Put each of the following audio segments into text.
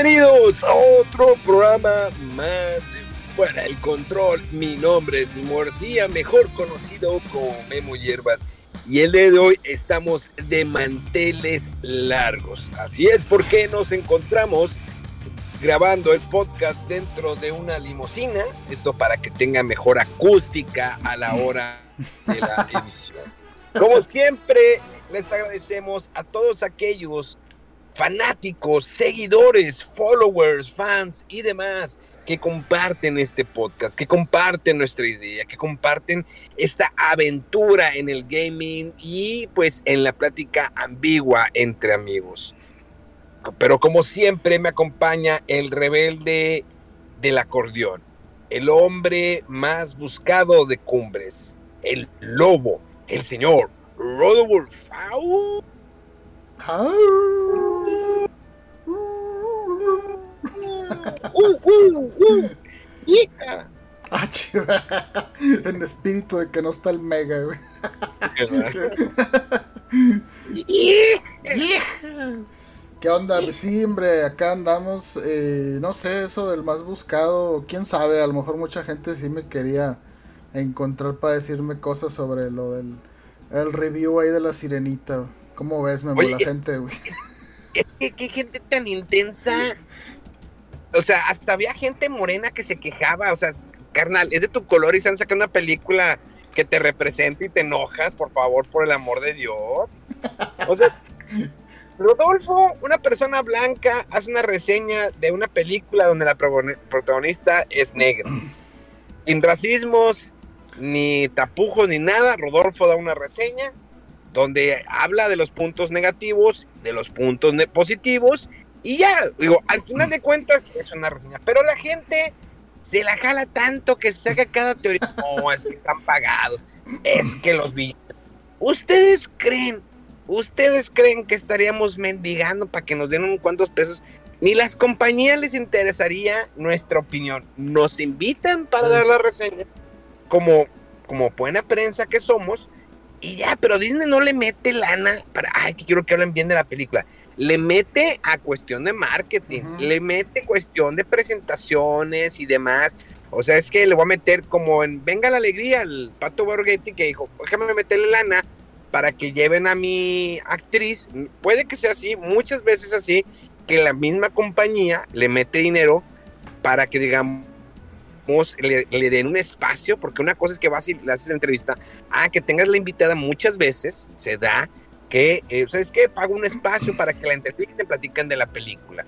Bienvenidos a otro programa más de Fuera el Control. Mi nombre es Morcía, mejor conocido como Memo Hierbas. Y el día de hoy estamos de manteles largos. Así es porque nos encontramos grabando el podcast dentro de una limusina. Esto para que tenga mejor acústica a la hora de la edición. Como siempre, les agradecemos a todos aquellos fanáticos, seguidores, followers, fans y demás que comparten este podcast, que comparten nuestra idea, que comparten esta aventura en el gaming y pues en la plática ambigua entre amigos. Pero como siempre me acompaña el rebelde del acordeón, el hombre más buscado de cumbres, el lobo, el señor Rodolfo. Ah, en espíritu de que no está el mega, güey. ¿Qué onda? Pues sí, hombre, acá andamos. Eh, no sé, eso del más buscado. Quién sabe, a lo mejor mucha gente sí me quería encontrar para decirme cosas sobre lo del el review ahí de la sirenita. ¿Cómo ves, me la gente, güey? Es que qué gente tan intensa. O sea, hasta había gente morena que se quejaba. O sea, carnal, es de tu color y se han sacado una película que te representa y te enojas, por favor, por el amor de Dios. O sea, Rodolfo, una persona blanca, hace una reseña de una película donde la protagonista es negra. Sin racismos, ni tapujos, ni nada. Rodolfo da una reseña donde habla de los puntos negativos, de los puntos positivos, y ya, digo, al final de cuentas es una reseña, pero la gente se la jala tanto que saca cada teoría, no, es que están pagados, es que los vi. ¿Ustedes creen, ustedes creen que estaríamos mendigando para que nos den unos cuantos pesos? Ni las compañías les interesaría nuestra opinión. Nos invitan para dar la reseña, como, como buena prensa que somos, y ya, pero Disney no le mete lana para, ay, que quiero que hablen bien de la película. Le mete a cuestión de marketing, le mete cuestión de presentaciones y demás. O sea, es que le voy a meter como en Venga la Alegría, el Pato Borghetti que dijo, déjame meterle lana para que lleven a mi actriz. Puede que sea así, muchas veces así, que la misma compañía le mete dinero para que digamos le, den un espacio, porque una cosa es que vas y le haces entrevista, ah, que tengas la invitada muchas veces, se da que, eh, ¿sabes qué? Pago un espacio para que la entrevisten, platican de la película.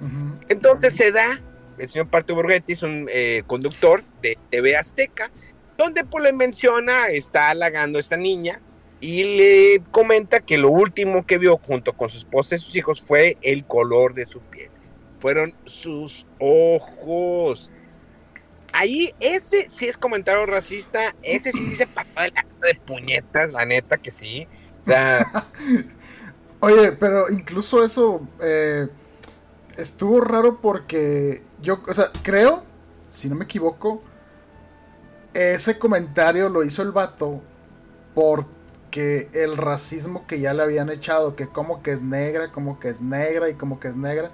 Entonces se da, el señor Parto Borghetti es un eh, conductor de TV Azteca, donde pues le menciona, está halagando a esta niña y le comenta que lo último que vio junto con su esposa y sus hijos fue el color de su piel. Fueron sus ojos ahí ese sí es comentario racista, ese sí dice papá de puñetas, la neta que sí. Oye, pero incluso eso eh, estuvo raro porque yo, o sea, creo, si no me equivoco, ese comentario lo hizo el vato porque el racismo que ya le habían echado, que como que es negra, como que es negra y como que es negra.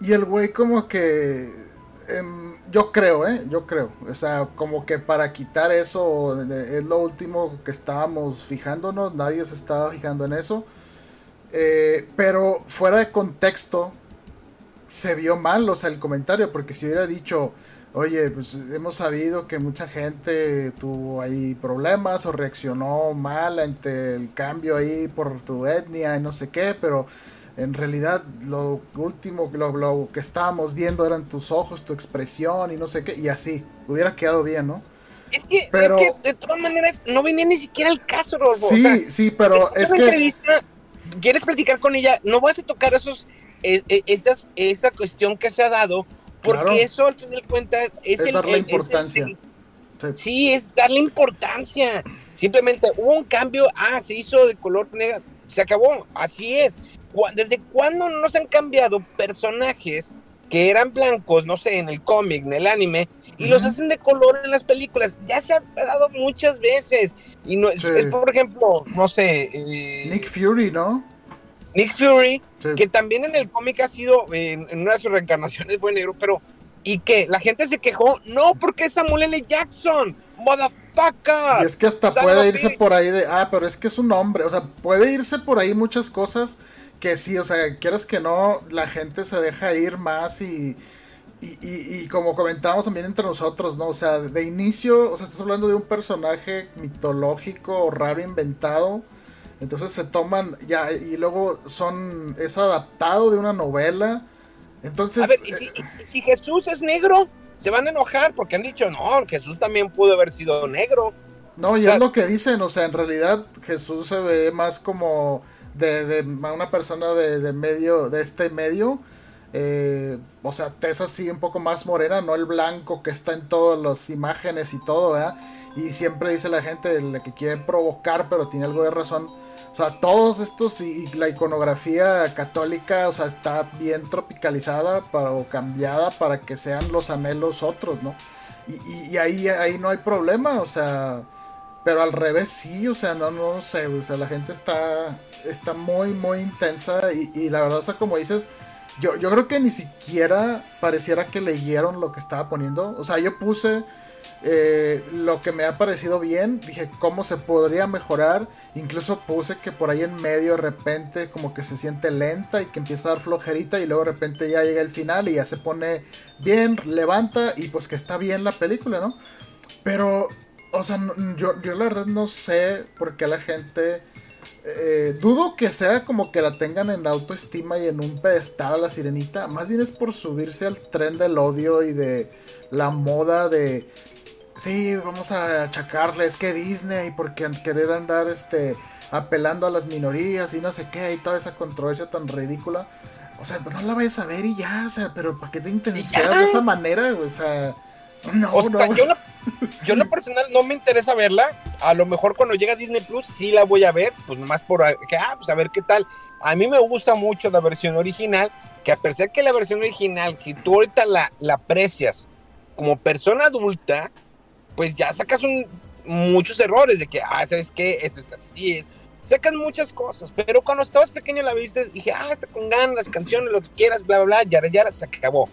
Y el güey como que Em, yo creo, ¿eh? Yo creo. O sea, como que para quitar eso es lo último que estábamos fijándonos. Nadie se estaba fijando en eso. Eh, pero fuera de contexto, se vio mal, o sea, el comentario. Porque si hubiera dicho, oye, pues hemos sabido que mucha gente tuvo ahí problemas o reaccionó mal ante el cambio ahí por tu etnia y no sé qué, pero en realidad lo último, lo, lo que estábamos viendo eran tus ojos, tu expresión y no sé qué, y así, hubiera quedado bien, ¿no? Es que, pero, es que de todas maneras no venía ni siquiera el caso, Rodolfo. Sí, sí, pero es que... Entrevista, ¿Quieres platicar con ella? No vas a tocar esos, eh, eh, esas, esa cuestión que se ha dado, porque eso al fin de cuentas es, es el, darle el- importancia. es el- sí, es darle importancia. Simplemente hubo un cambio, ah, se hizo de color negro, se acabó, así es. ¿Desde cuándo no nos han cambiado personajes que eran blancos, no sé, en el cómic, en el anime, y los hacen de color en las películas? Ya se ha dado muchas veces. Y no es, Sí. es, por ejemplo, no sé, eh, Nick Fury, ¿no? Nick Fury, Sí. que también en el cómic ha sido, en, en una de sus reencarnaciones fue negro, pero ¿y qué? La gente se quejó, no, porque es Samuel L. Jackson, motherfucker. Y es que hasta puede irse por ahí de, ah, pero es que es un hombre, o sea, puede irse por ahí muchas cosas que sí, o sea, quieres que no, la gente se deja ir más y, y, y- y como comentábamos también entre nosotros, ¿no? O sea, de inicio, o sea, estás hablando de un personaje mitológico o raro inventado, entonces se toman ya y luego son, es adaptado de una novela, entonces... A ver, ¿y eh, si, y si Jesús es negro? Se van a enojar porque han dicho, no, Jesús también pudo haber sido negro. No, y O sea- es lo que dicen, o sea, en realidad Jesús se ve más como de, de una persona de, de medio, de este medio, eh, o sea, tez así un poco más morena, no el blanco que está en todas las imágenes y todo, ¿verdad? Y siempre dice la gente la que quiere provocar, pero tiene algo de razón. O sea, todos estos y, la iconografía católica, o sea, está bien tropicalizada para, o cambiada para que sean los anhelos otros, ¿no? Y, y- y ahí, ahí no hay problema, o sea, pero al revés sí, o sea, no, no sé, o sea, la gente está, está muy, muy intensa y, la verdad, o sea, como dices, yo, yo creo que ni siquiera pareciera que leyeron lo que estaba poniendo, o sea, yo puse eh, lo que me ha parecido bien, dije cómo se podría mejorar, incluso puse que por ahí en medio de repente como que se siente lenta y que empieza a dar flojerita y luego de repente ya llega el final y ya se pone bien, levanta y pues que está bien la película, ¿no? Pero, o sea, no- yo, yo la verdad no sé por qué la gente... eh, dudo que sea como que la tengan en autoestima y en un pedestal a la sirenita. Más bien es por subirse al tren del odio y de la moda de... Sí, vamos a achacarle, es que Disney, porque querer andar este apelando a las minorías y no sé qué, y toda esa controversia tan ridícula. O sea, pues no la vayas a ver y ya, o sea, pero ¿para qué te intenseas de esa manera? O sea, no, O sea, no. yo, yo en lo personal no me interesa verla. A lo mejor cuando llega Disney Plus sí la voy a ver, pues más por a- que, ah, pues a ver qué tal. A mí me gusta mucho la versión original, que a pesar que la versión original, si tú ahorita la, la aprecias como persona adulta, pues ya sacas un, muchos errores de que, ah, ¿sabes qué? Esto está así. Sacas muchas cosas, pero cuando estabas pequeño la viste dije, ah, está con ganas, canciones, lo que quieras, bla, bla, bla, ya, ya, se acabó.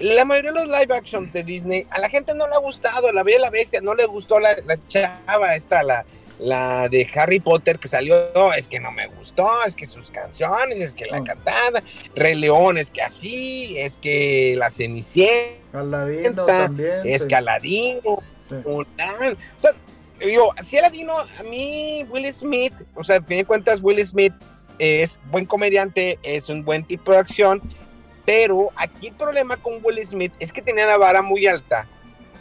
La mayoría de los live action de Disney, a la gente no le ha gustado, la Bella y la Bestia, no le gustó la, la chava esta, la, la de Harry Potter que salió, no, es que no me gustó, es que sus canciones, es que la Mm. cantada, Rey León, es que así, es que la Cenicienta, Aladino también. es sí. que Aladino, Sí. Mulan. O sea, digo, si Aladino, a mí Will Smith, o sea, a fin de cuentas Will Smith es buen comediante, es un buen tipo de acción, pero aquí el problema con Will Smith es que tenía la vara muy alta,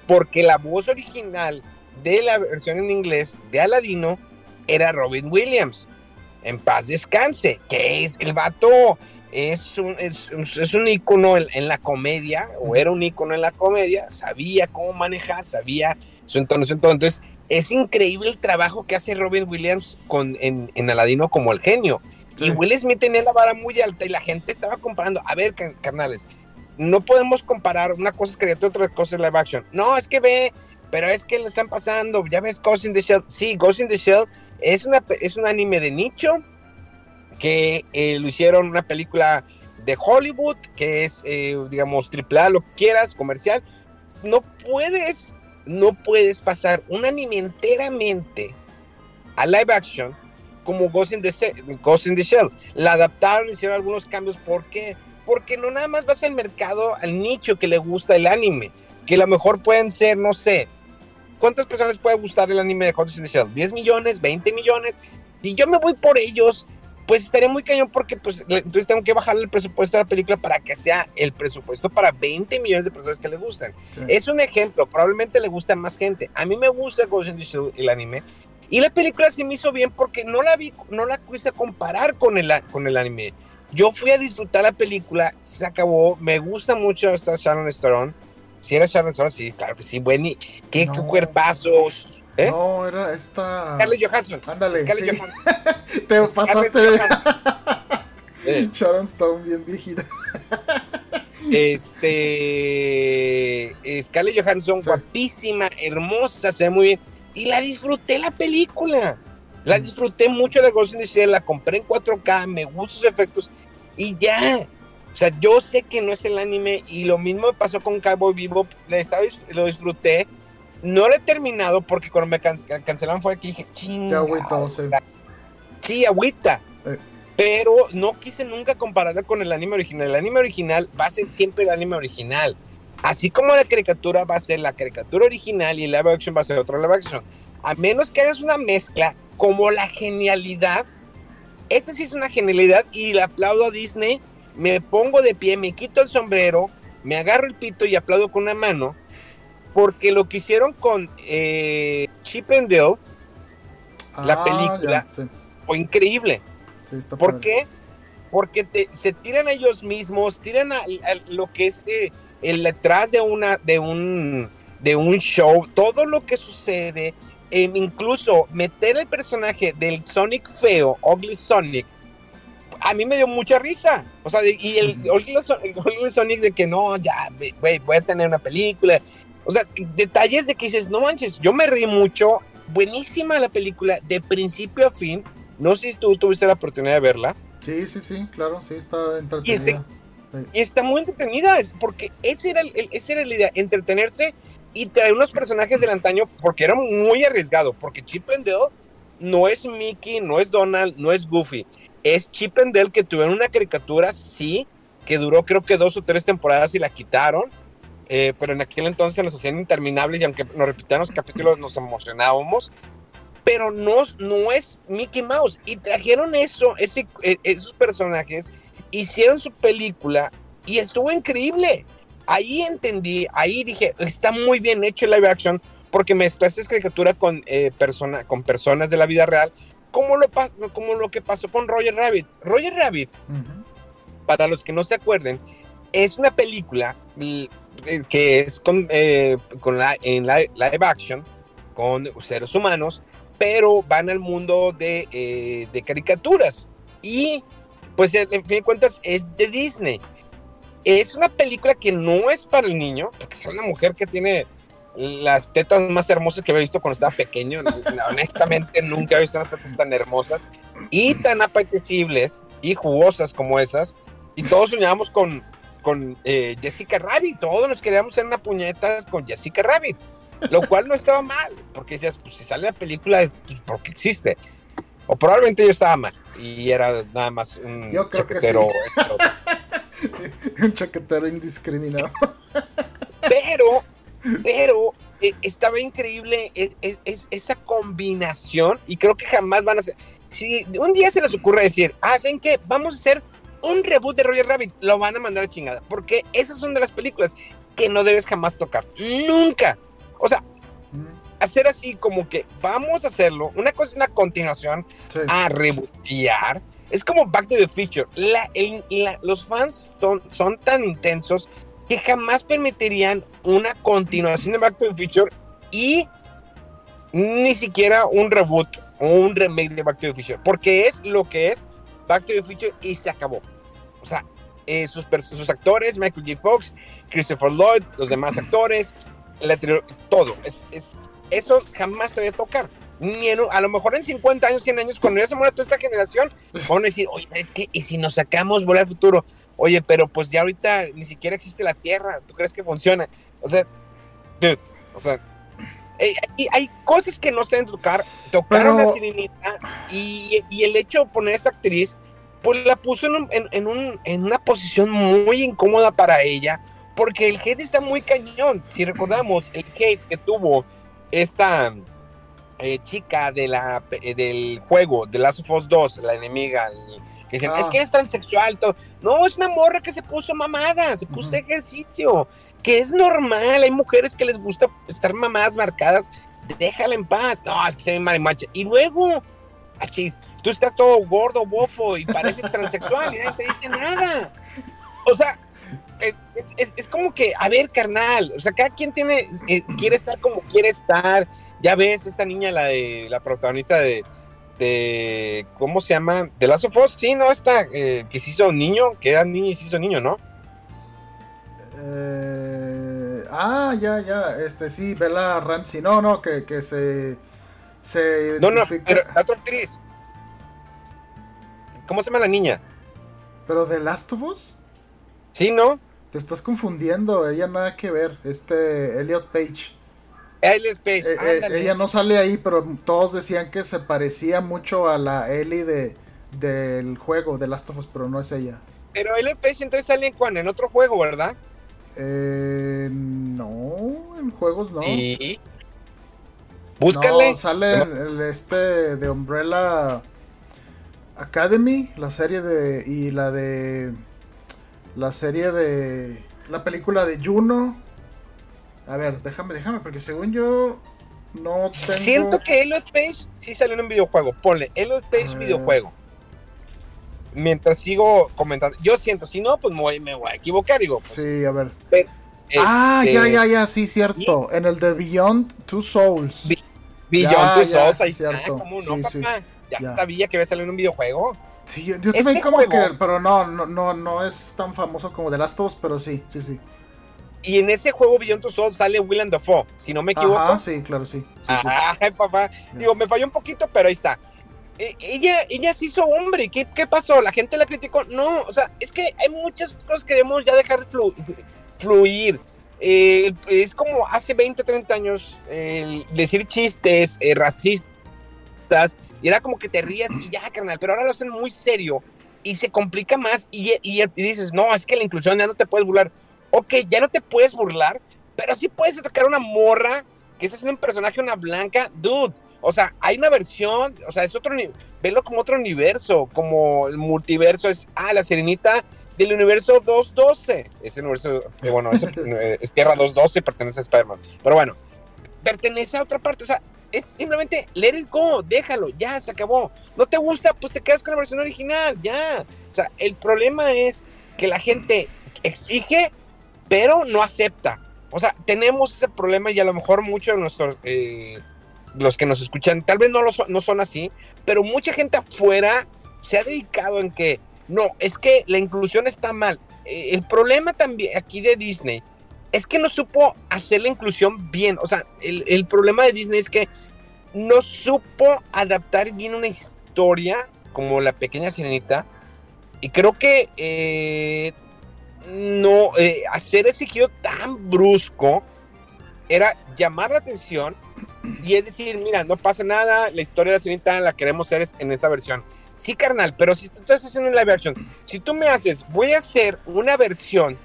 porque la voz original de la versión en inglés de Aladino era Robin Williams. En paz descanse, que es el vato, es un, es, es un ícono en, en la comedia, o era un ícono en la comedia, sabía cómo manejar, sabía su entonación, todo. Entonces, es increíble el trabajo que hace Robin Williams con, en, en Aladino como el genio. Y Will Smith tenía la vara muy alta y la gente estaba comparando. A ver, car- carnales, no podemos comparar una cosa es caricatura, otra cosa es live action. No, es que ve, pero es que lo están pasando. Ya ves Ghost in the Shell. Sí, Ghost in the Shell es, una, es un anime de nicho que eh, lo hicieron una película de Hollywood, que es, eh, digamos, triple lo que quieras, comercial. No puedes, no puedes pasar un anime enteramente a live action como Ghost in the, Se- Ghost in the Shell. La adaptaron, hicieron algunos cambios. ¿Por qué? Porque no nada más vas al mercado, al nicho que le gusta el anime. que a lo mejor pueden ser, no sé, ¿cuántas personas puede gustar el anime de Ghost in the Shell? ¿10 millones? ¿20 millones? Si yo me voy por ellos, pues estaría muy cañón porque pues entonces tengo que bajar el presupuesto de la película para que sea el presupuesto para 20 millones de personas que le gustan. Es un ejemplo, probablemente le gusta a más gente. A mí me gusta Ghost in the Shell, el anime, y la película se me hizo bien porque no la vi, no la quise comparar con el, con el anime. Yo fui a disfrutar la película, se acabó, me gusta mucho esta Sharon Stone. Si era Sharon Stone, sí, claro que sí, bueno, qué, qué cuerpazos. ¿eh? No, era esta. Scarlett Johansson. Ándale. Sí. Te pasaste de. Sharon Stone, bien viejita. este. Scarlett Johansson, guapísima, hermosa, se ve muy bien y la disfruté la película. La disfruté mucho de Ghost in the Shell, la compré en 4K, me gustan sus efectos y ya. O sea, yo sé que no es el anime y lo mismo me pasó con Cowboy Vivo, lo disfruté. No lo he terminado porque cuando me cancelaron fue aquí dije, chinga. sí. Sí, agüita. Pero no quise nunca compararla con el anime original. El anime original va a ser siempre el anime original. Así como la caricatura va a ser la caricatura original y el live action va a ser otro live action. A menos que hagas una mezcla como la genialidad. Esta sí es una genialidad y le aplaudo a Disney. Me pongo de pie, me quito el sombrero, me agarro el pito y aplaudo con una mano. Porque lo que hicieron con eh, Chip and Dale, la ah, película, fue increíble. ¿Por qué? Porque se tiran a ellos mismos, tiran a, lo que es... Eh, el detrás de una de un de un show, todo lo que sucede, e incluso meter el personaje del Sonic feo, Ugly Sonic, a mí me dio mucha risa. O sea, y el, Ugly Sonic de que no, ya, güey, voy a tener una película. O sea, detalles de que dices, no manches, yo me reí mucho. Buenísima la película, de principio a fin. No sé si tú tuviste la oportunidad de verla. Sí, sí, sí, claro, sí, está entretenida. Y está muy entretenida, porque ese era, el, ese era la idea, entretenerse y traer unos personajes del antaño, porque era muy arriesgado, porque Chip and Dale no es Mickey, no es Donald, no es Goofy, es Chip and Dale que tuvieron una caricatura, sí, que duró creo que dos o tres temporadas y la quitaron, eh, pero en aquel entonces nos hacían interminables y aunque nos repitieran los capítulos nos emocionábamos, pero no, no es Mickey Mouse. Y trajeron eso, ese, e, esos personajes hicieron su película y estuvo increíble. Ahí entendí, ahí dije, está muy bien hecho el live action porque mezclaste caricatura con, eh, persona, con personas de la vida real, como lo, como lo que pasó con Roger Rabbit. Roger Rabbit, para los que no se acuerden, es una película eh, que es con, eh, con la, en live action, con seres humanos, pero van al mundo de, de caricaturas. Y pues en fin de cuentas es de Disney. Es una película que no es para el niño, porque es una mujer que tiene las tetas más hermosas que había visto cuando estaba pequeño. Honestamente, nunca he visto unas tetas tan hermosas y tan apetecibles y jugosas como esas. Y todos soñábamos con, con eh, Jessica Rabbit. Todos nos queríamos hacer una puñeta con Jessica Rabbit. Lo cual no estaba mal, porque decías, pues si sale la película, pues porque existe. O probablemente yo estaba mal y era nada más un chaquetero. un chaquetero indiscriminado. pero, pero eh, estaba increíble e, e, esa combinación y creo que jamás van a ser. Si un día se les ocurre decir, ah, ¿saben qué? Vamos a hacer un reboot de Roger Rabbit, lo van a mandar a chingada. Porque esas son de las películas que no debes jamás tocar. Nunca. O sea, hacer así como que vamos a hacerlo. Una cosa es una continuación a rebootear. Es como Back to the Future. los fans son, tan intensos que jamás permitirían una continuación de Back to the Future y ni siquiera un reboot o un remake de Back to the Future. Porque es lo que es Back to the Future y se acabó. O sea, eh, sus, sus actores, Michael J. Fox, Christopher Lloyd, los demás actores, todo. Es, es eso jamás se debe tocar. Ni a lo mejor en 50 años, 100 años, cuando ya se muera toda esta generación, van a decir, oye, ¿sabes qué? ¿Y si nos sacamos volar al futuro? Oye, pero pues ya ahorita ni siquiera existe la Tierra, ¿tú crees que funciona? O sea, dude, o sea, hay, cosas que no se deben tocar. Tocaron la sirenita y, y, el hecho de poner a esta actriz, pues la puso en, en, un, en una posición muy incómoda para ella, Porque el hate está muy cañón. Si recordamos el hate que tuvo esta eh, chica de la, eh, del juego, de Last of Us 2, la enemiga, el- que dicen, Ah. es que eres transexual. todo". No, es una morra que se puso mamada, se puso ejercicio, que es normal. Hay mujeres que les gusta estar mamadas marcadas. Déjala en paz. No, es que se ve marimacha. Y luego, achis, tú estás todo gordo, bofo y pareces transexual y nadie te dice nada. O sea, es, es- es como que, a ver, carnal, o sea, cada quien tiene, eh, quiere estar como quiere estar. Ya ves, esta niña, la de la protagonista de, de ¿cómo se llama? De Last of Us, sí, ¿no? Esta eh, que se hizo niño, que era niña y se hizo niño, ¿no? Eh, ah, ya, ya. Este sí, Bella Ramsey. No, no, que, que se. Se No, no, pero la otra actriz. ¿Cómo se llama la niña? Pero de Last of Us. Sí, ¿no? Te estás confundiendo. Ella nada que ver. Este Elliot Page. Elliot Page, Eh, eh, ella no sale ahí, pero todos decían que se parecía mucho a la Ellie de, del juego de Last of Us, pero no es ella. Pero Elliot Page entonces sale en, cuan- en otro juego, ¿verdad? Eh, no, en juegos no. Y... Búscale. No, sale el, el este de Umbrella Academy, la serie de. y la de. La serie de. La película de Juno. A ver, déjame, déjame, porque según yo. No tengo. Siento que Elliot Page sí salió en un videojuego. Ponle Elliot Page Ah. videojuego. Mientras sigo comentando. Yo siento, si no, pues me voy, me voy a equivocar. Digo, pues, Sí, a ver. este, Ah, ya, ya, ya, sí, cierto. En el de Beyond Two Souls. Beyond Ya, Two ya, Souls, sí, ahí está, cierto. ¿cómo no, Sí, papá? sí. Ya, Ya. sabía que iba a salir en un videojuego. Sí, yo, Este también como juego- que. Pero no, no, no, no es tan famoso como The Last of Us, pero sí, sí, sí. Y en ese juego Beyond Two Souls sale Willem Dafoe, si no me equivoco. Ajá, sí, claro, sí. sí, sí. Ay, papá. Digo, me falló un poquito, pero ahí está. E- ella, ella se hizo hombre. ¿Qué, ¿Qué pasó? ¿La gente la criticó? No, o sea, es que hay muchas cosas que debemos ya dejar de flu- fluir. Eh, es como hace 20, 30 años el decir chistes eh, racistas y era como que te rías y ya, carnal, pero ahora lo hacen muy serio y se complica más y, y- y dices, no, es que la inclusión ya no te puedes burlar. Ok, ya no te puedes burlar, pero sí puedes atacar a una morra que está haciendo un personaje, una blanca, dude. O sea, hay una versión, o sea, es otro, velo como otro universo, como el multiverso es, ah, la serenita del universo 212. Ese universo, eh, bueno, es, es Tierra 212, pertenece a Spider-Man. Pero bueno, pertenece a otra parte, o sea, es simplemente let it go, déjalo, ya, se acabó. No te gusta, pues te quedas con la versión original, ya. O sea, el problema es que la gente exige, pero no acepta. O sea, tenemos ese problema y a lo mejor muchos de nuestros, eh, los que nos escuchan, tal vez no, lo son, no son así, pero mucha gente afuera se ha dedicado en que, no, es que la inclusión está mal. Eh, el problema también aquí de Disney es que no supo hacer la inclusión bien. O sea, el, el problema de Disney es que no supo adaptar bien una historia como La Pequeña Sirenita. Y creo que eh, no eh, hacer ese giro tan brusco era llamar la atención y es decir, mira, no pasa nada, la historia de la sirenita la queremos hacer en esta versión. Sí, carnal, pero si tú estás haciendo un live action, si tú me haces, voy a hacer una versión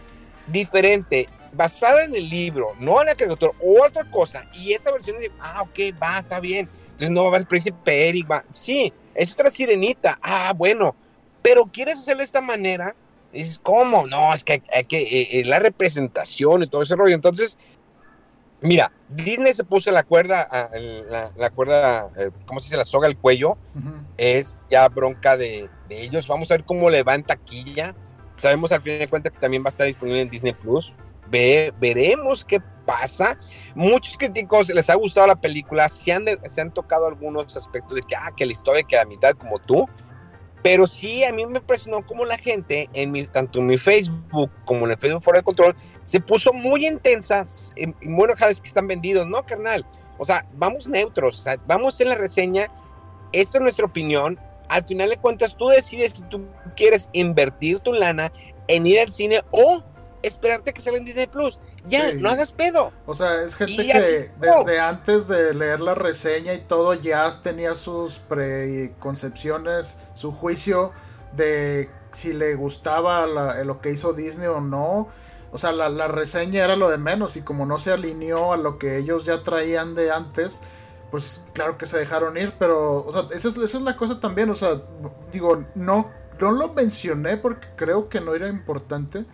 diferente, basada en el libro, no en la caricatura, o otra cosa, y esta versión es, ah, ok, va, está bien. Entonces no va a haber príncipe Eric, va. Sí, es otra sirenita, ah, bueno, pero quieres hacerlo de esta manera, y dices, ¿cómo? No, es que hay que, eh, eh, la representación y todo ese rollo. Entonces, mira, Disney se puso la cuerda, la, la cuerda, eh, ¿cómo se dice? La soga al cuello, Ujú. es ya bronca de, de ellos. Vamos a ver cómo le va en taquilla. Sabemos al fin de cuentas que también va a estar disponible en Disney Plus. Ve, veremos qué pasa. Muchos críticos les ha gustado la película. Se han, de- se han tocado algunos aspectos de que, ah, que la historia queda a mitad como tú. Pero sí, a mí me impresionó cómo la gente, en mi, tanto en mi Facebook como en el Facebook Fuera del Control, se puso muy intensa. Y, y bueno, es que están vendidos, ¿no, carnal? O sea, vamos neutros. O sea, vamos en la reseña. Esto es nuestra opinión. Al final de cuentas, tú decides si tú quieres invertir tu lana en ir al cine o esperarte que salga en Disney Plus. Ya, Sí. no hagas pedo. O sea, es gente que desde antes de leer la reseña y todo ya tenía sus preconcepciones, su juicio de si le gustaba la- lo que hizo Disney o no. O sea, la, la reseña era lo de menos y como no se alineó a lo que ellos ya traían de antes, pues claro que se dejaron ir, pero, o sea, esa es, esa es la cosa también, o sea, digo, no, no lo mencioné porque creo que no era importante.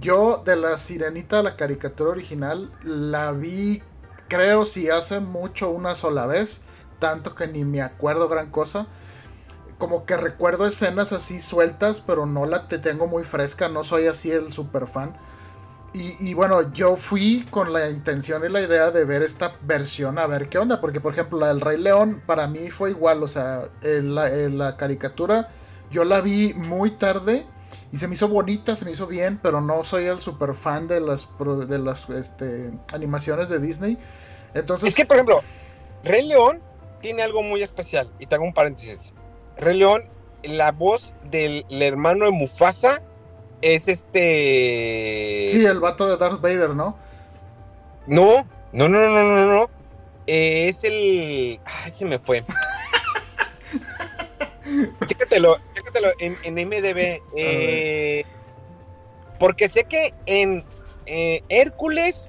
Yo de la sirenita, la caricatura original, la vi, creo, si hace mucho una sola vez, tanto que ni me acuerdo gran cosa. Como que recuerdo escenas así sueltas, pero no la te tengo muy fresca, no soy así el super fan. Y, y, bueno, yo fui con la intención y la idea de ver esta versión, a ver qué onda, porque por ejemplo la del Rey León para mí fue igual, o sea, en la, en la caricatura yo la vi muy tarde y se me hizo bonita, se me hizo bien, pero no soy el super fan de las, de las este, animaciones de Disney. Entonces... Es que, por ejemplo, Rey León tiene algo muy especial, y te hago un paréntesis. Rey León, la voz del hermano de Mufasa es este. Sí, el vato de Darth Vader, ¿no? No, no, no, no, no, no. Eh, es el. Ay, se me fue. Chécatelo, chécatelo en, en MDB. Eh, porque sé que en eh, Hércules,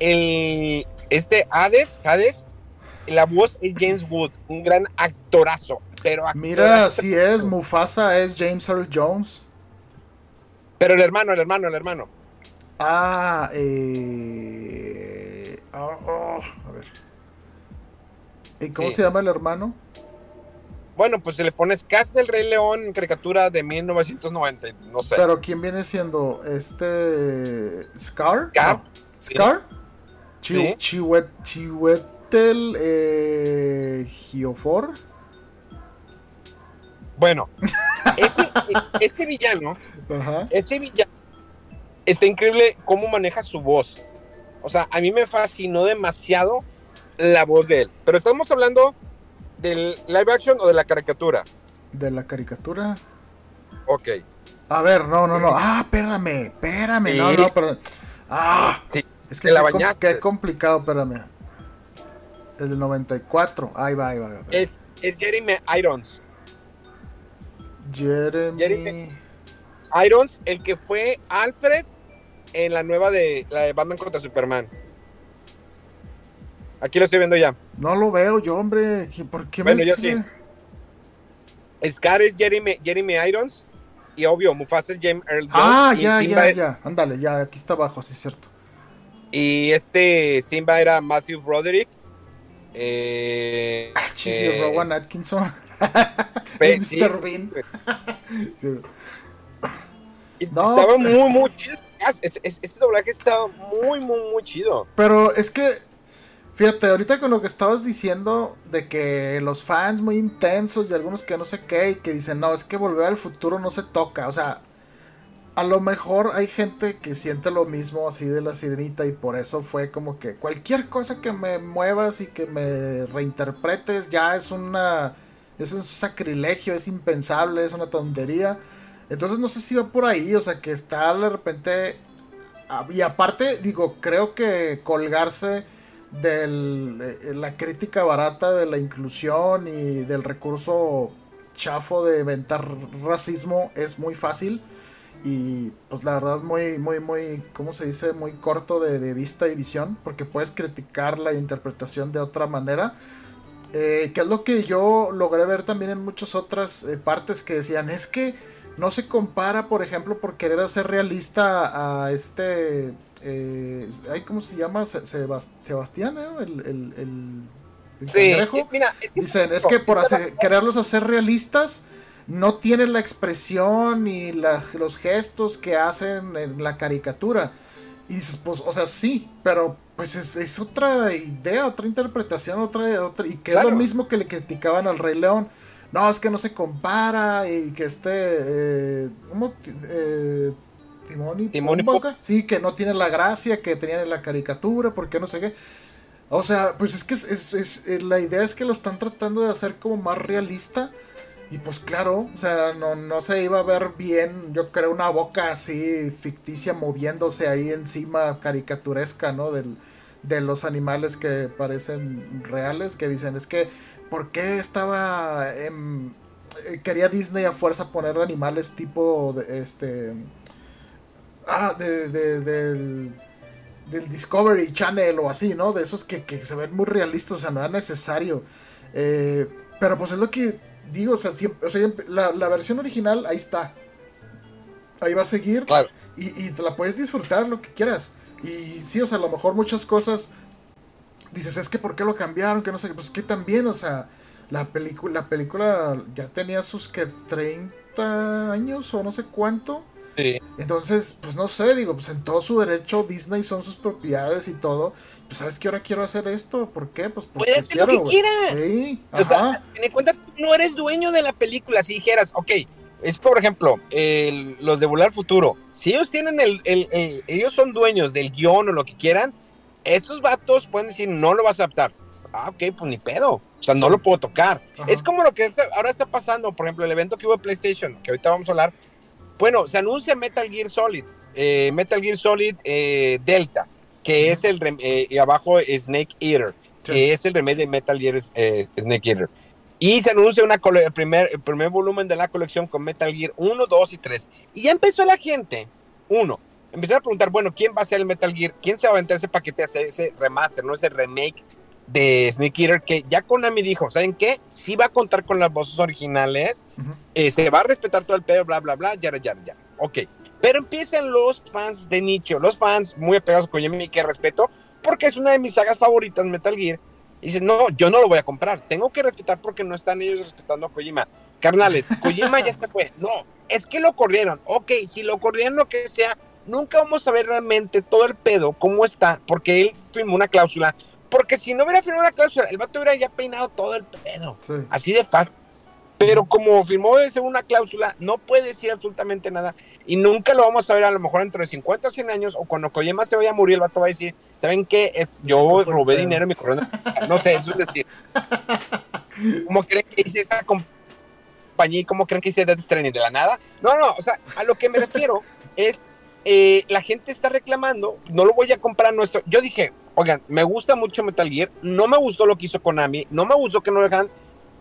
el, este Hades, Hades, la voz es James Wood, un gran actorazo. Pero actorazo, Mira, si es Mufasa, es James Earl Jones. Pero el hermano, el hermano, el hermano. Ah, eh... oh, oh, a ver. ¿Y cómo Sí. se llama el hermano? Bueno, pues si le pones Cast del Rey León, caricatura de 1990, no sé. Pero ¿quién viene siendo? Este... Scar? Scar. Sí. Chihuet- Chihuetel eh, Giofor. Bueno, ese, ese villano, Ajá. ese villano, está increíble cómo maneja su voz. O sea, a mí me fascinó demasiado la voz de él. Pero estamos hablando del live action o de la caricatura. De la caricatura. Ok. A ver, no, no, no. Ah, espérame, espérame. No, Sí. no, perdón. Ah, Sí, es que te la bañaste. qué complicado, espérame. El del 94. Ahí va, ahí va. ahí va. Es, es Jeremy Irons. Jeremy. Jeremy- Irons, el que fue Alfred en la nueva de la de Batman contra Superman. Aquí lo estoy viendo ya. No lo veo yo, hombre. ¿Por qué Bueno, me yo sigue? Scar es Jeremy, Jeremy Irons. Y obvio, Mufasa es James Earl Jones. Ah, ya, Simba ya, ya. Ándale, ya, aquí está abajo, sí es cierto. Y este Simba era Matthew Broderick. Eh, Ah, chis, eh, Rowan Atkinson. Mr. sí, Bean. sí, Sí. No, estaba muy, muy chido. Ese, ese- ese doblaje estaba muy, muy, muy chido. Pero es que, fíjate, ahorita con lo que estabas diciendo de que los fans muy intensos y algunos que no sé qué y que dicen, no, es que volver al futuro no se toca. O sea, a lo mejor hay gente que siente lo mismo así de la sirenita y por eso fue como que cualquier cosa que me muevas y que me reinterpretes ya es una... Es un sacrilegio, es impensable, es una tontería. Entonces no sé si va por ahí, o sea, que está de repente Ah, Y aparte, digo, creo que colgarse de la crítica barata de la inclusión y del recurso chafo de inventar racismo es muy fácil. Y pues la verdad muy, muy, muy, ¿cómo se dice? Muy corto de, de vista y visión. Porque puedes criticar la interpretación de otra manera. Eh, que es lo que yo logré ver también en muchas otras eh, partes que decían, es que no se compara, por ejemplo, por querer hacer realista a este. Eh, ¿Cómo se llama? Se- Sebas- Sebastián, ¿no? El, el, el- el Sí, eh, mira, es que, Dicen, es que por hacer- quererlos hacer realistas, no tienen la expresión las- los gestos que hacen en la caricatura. Y dices, pues, o sea, sí, pero pues es, es otra idea, otra interpretación, otra, otra y que es lo mismo que le criticaban al Rey León. No, es que no se compara y que este, eh, ¿cómo? Eh, Timón y Timón y Pumba, Sí, que no tiene la gracia que tenían en la caricatura, porque no sé qué. O sea, pues es que es, es- es- eh, la idea es que lo están tratando de hacer como más realista. Y pues claro, o sea, no, no se iba a ver bien, yo creo, una boca así ficticia moviéndose ahí encima, caricaturesca, ¿no? Del, de los animales que parecen reales, que dicen, es que, ¿por qué estaba... eh, quería Disney a fuerza poner animales tipo, de, este... Ah, de, de- del, del Discovery Channel o así, ¿no? De esos que, que se ven muy realistas, o sea, no era necesario. Eh, pero pues es lo que digo, o sea, siempre, o sea, la, la versión original ahí está. Ahí va a seguir. Claro. Y, y te la puedes disfrutar lo que quieras. Y sí, o sea, a lo mejor muchas cosas dices, es que ¿por qué lo cambiaron? Que no sé, qué. pues que también, o sea, la película, la película ya tenía sus que 30 años o no sé cuánto. Entonces, pues no sé, digo, pues en todo su derecho Disney son sus propiedades y todo. Pues sabes que ahora quiero hacer esto, ¿por qué? Pues porque Puede hacer lo quiero, que güey. quiera. Sí, O sea, ten en cuenta, tú no eres dueño de la película. Si dijeras, ok, es por ejemplo, el- los de Volar Futuro. Si ellos tienen el, el- el- ellos son dueños del guion o lo que quieran, estos vatos pueden decir, no lo vas a adaptar. Ah, ok, pues ni pedo. O sea, no lo puedo tocar. Ajá. Es como lo que está- ahora está pasando, por ejemplo, el evento que hubo de PlayStation, que ahorita vamos a hablar. Bueno, se anuncia Metal Gear Solid, eh, Metal Gear Solid eh, Delta, que es el, eh, y abajo Snake Eater, Sí. que es el remake de Metal Gear eh, Snake Eater. Y se anuncia una el, primer, el primer volumen de la colección con Metal Gear 1, 2 y 3. Y ya empezó la gente, uno, empezó a preguntar, bueno, ¿quién va a ser el Metal Gear? ¿Quién se va a aventar ese paquete, ese, ese remaster, no ese remake de Snake Eater? Que ya Konami dijo, ¿saben qué? Sí va a contar con las voces originales, Ujú. eh, se va a respetar todo el pedo, bla, bla, bla, ya, ya, ya. Ok. Pero empiezan los fans de nicho, los fans muy apegados Kojima y que respeto, porque es una de mis sagas favoritas, Metal Gear. Y dicen, no, yo no lo voy a comprar, tengo que respetar porque no están ellos respetando a Kojima. Carnales, Kojima ya se fue. No, es que lo corrieron. Ok, si lo corrieron, lo que sea, nunca vamos a ver realmente todo el pedo, cómo está, porque él firmó una cláusula. Porque si no hubiera firmado una cláusula, el vato hubiera ya peinado todo el pedo. Sí. Así de fácil. Pero como firmó una cláusula, no puede decir absolutamente nada. Y nunca lo vamos a ver a lo mejor entre 50 o 100 años. O cuando Kojima se vaya a morir, el vato va a decir: ¿Saben qué? Es, yo robé pedo". dinero en mi corona. No sé, eso es decir. ¿Cómo creen que hice esta compañía? ¿Cómo creen que hice Death Stranding? ¿De la nada? No, no, o sea, a lo que me refiero es. eh, la gente está reclamando, no lo voy a comprar nuestro. Yo dije, oigan, me gusta mucho Metal Gear, no me gustó lo que hizo Konami, no me gustó que no dejan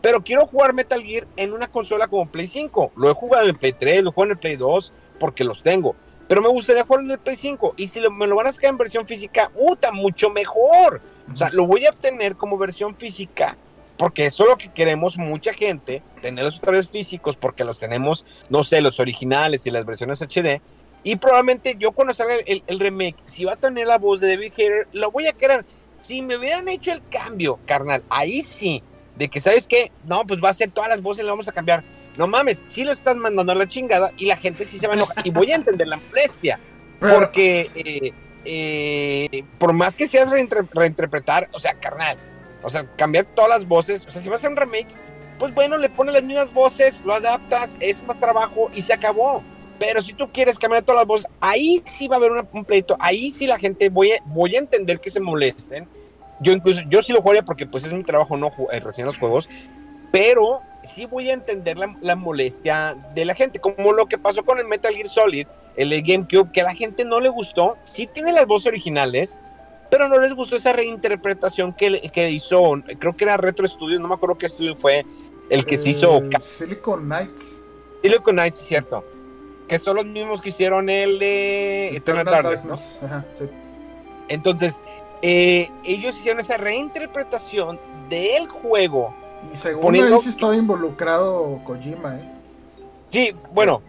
pero quiero jugar Metal Gear en una consola como Play 5. Lo he jugado en el Play 3, lo juego en el Play 2, porque los tengo. Pero me gustaría jugarlo en el Play 5. Y si lo- me lo van a sacar en versión física, ¡uta! Mucho mejor. O sea, lo voy a obtener como versión física. Porque eso es lo que queremos mucha gente, tener los vez físicos, porque los tenemos, no sé, los originales y las versiones HD. Y probablemente yo cuando salga el, el remake, si va a tener la voz de David Hayter, lo voy a querer. Si me hubieran hecho el cambio, carnal, ahí sí, de que, ¿sabes qué? No, pues va a ser todas las voces, le vamos a cambiar. No mames, sí lo estás mandando a la chingada y la gente sí se va a enojar. Y voy a entender la molestia, porque eh, eh, por más que seas reinter- reinterpretar, o sea, carnal, o sea, cambiar todas las voces, o sea, si vas a hacer un remake, pues bueno, le pones las mismas voces, lo adaptas, es más trabajo y se acabó. Pero si tú quieres cambiar todas las voces, ahí sí va a haber una- un pleito, ahí sí la gente, voy a, voy a entender que se molesten. Yo incluso, yo sí lo jugaría porque pues es mi trabajo no eh, reseñar los juegos, pero sí voy a entender la, la molestia de la gente, como lo que pasó con el Metal Gear Solid, el de GameCube, que a la gente no le gustó, sí tiene las voces originales, pero no les gustó esa reinterpretación que, que hizo, creo que era Retro Studios, no me acuerdo qué estudio fue el que se hizo Eh, Silicon Knights. Silicon Knights, cierto, que son los mismos que hicieron el de Eternal Darkness, ¿no? Ajá, sí. Entonces, eh, ellos hicieron esa reinterpretación del juego. Y según Poniendo- ahí sí estaba involucrado Kojima, ¿eh? Sí, bueno,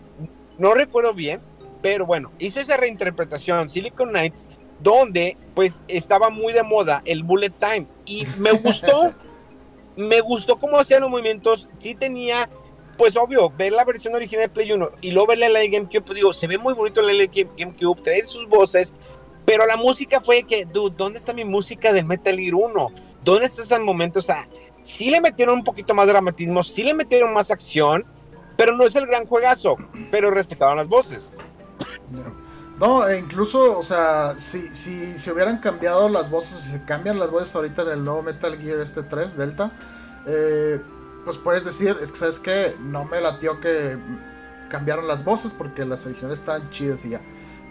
no recuerdo bien, pero bueno, hizo esa reinterpretación Silicon Knights donde pues estaba muy de moda el bullet time y me gustó, me gustó cómo hacían los movimientos, sí tenía, pues obvio, ver la versión original de Play 1 y luego verla en la de GameCube, pues digo, se ve muy bonito la de Game- GameCube, trae sus voces, pero la música fue que, dude, ¿dónde está mi música del Metal Gear 1? ¿Dónde está ese momento? O sea, sí le metieron un poquito más dramatismo, sí le metieron más acción, pero no es el gran juegazo, pero respetaban las voces. No, e incluso, o sea, si, si se hubieran cambiado las voces, si se cambian las voces ahorita en el nuevo Metal Gear este 3, Delta, eh, pues puedes decir, es que sabes que no me latió que cambiaron las voces porque las originales estaban chidas y ya.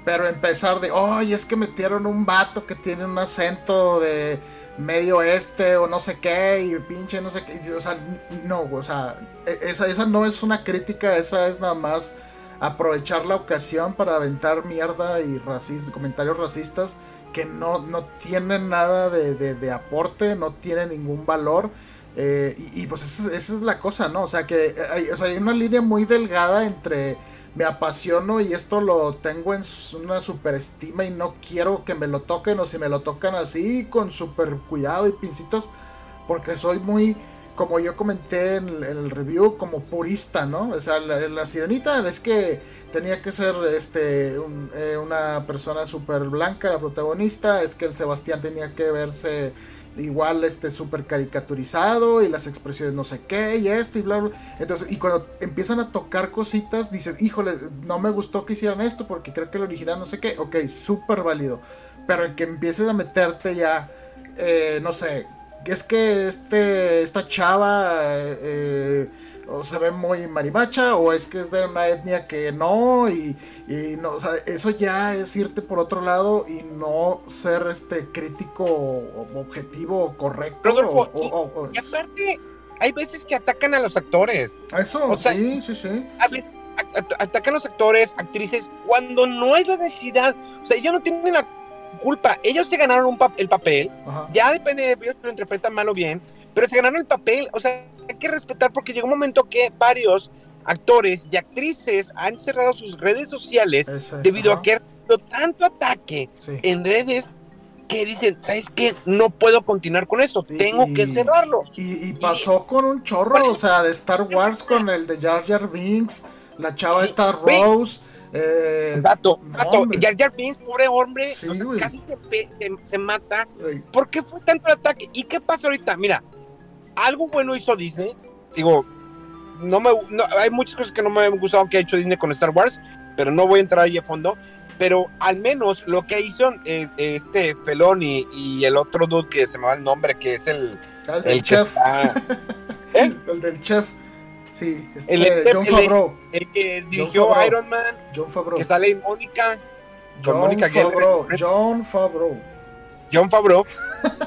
Pero empezar de, oye, es que metieron un vato que tiene un acento de medio oeste o no sé qué y pinche no sé qué. y, O sea, no, o sea, e- esa, esa no es una crítica, esa es nada más aprovechar la ocasión para aventar mierda y comentarios racistas que no, no tienen nada de, aporte, no tienen ningún valor. Eh, y, pues esa, es la cosa, ¿no? O sea que hay, una línea muy delgada entre me apasiono y esto lo tengo en una superestima y no quiero que me lo toquen o si me lo tocan así con super cuidado y pincitas porque soy muy como yo comenté en, el review, como purista, ¿no? O sea, la, sirenita es que tenía que ser este eh, una persona súper blanca, la protagonista, es que el Sebastián tenía que verse igual este súper caricaturizado y las expresiones no sé qué y esto y bla bla entonces y cuando empiezan a tocar cositas dices híjole no me gustó que hicieran esto porque creo que el original no sé qué ok súper válido. Pero en que empieces a meterte ya eh, no sé es que este esta chava eh, o se ve muy marimacha o es que es de una etnia que no y, no o sea, eso ya es irte por otro lado y no ser este crítico objetivo correcto Rodolfo, y, aparte hay veces que atacan a los actores eso sí sí sí a veces atacan a los actores actrices cuando no es la necesidad o sea ellos no tienen la culpa. Ellos se ganaron el papel. Ya depende de ellos que lo interpretan mal o bien. Pero se ganaron el papel. O sea, hay que respetar porque llegó un momento que varios actores y actrices han cerrado sus redes sociales debido a que ha recibido tanto ataque en redes que dicen, ¿sabes qué? No puedo continuar con esto, tengo que cerrarlo. Y, pasó con un chorro, o sea, de Star Wars con el de Jar Jar Binks, la chava esta Rose. Eh, dato, dato. Jar Jar Binks, pobre hombre, casi se, mata. ¿Por qué fue tanto el ataque? ¿Y qué pasa ahorita? Mira, algo bueno hizo Disney. Digo, no me, hay muchas cosas que no me han gustado que ha hecho Disney con Star Wars, pero no voy a entrar ahí a fondo. Pero al menos lo que hizo eh, este Felón y, el otro dude que se me va el nombre, que es el, el, el chef. ¿Eh? El del chef. Sí, este, el, John Favreau. El, que dirigió Iron Man. John Favreau. Que sale Mónica. John Mónica Favreau. John Favreau. John Favreau.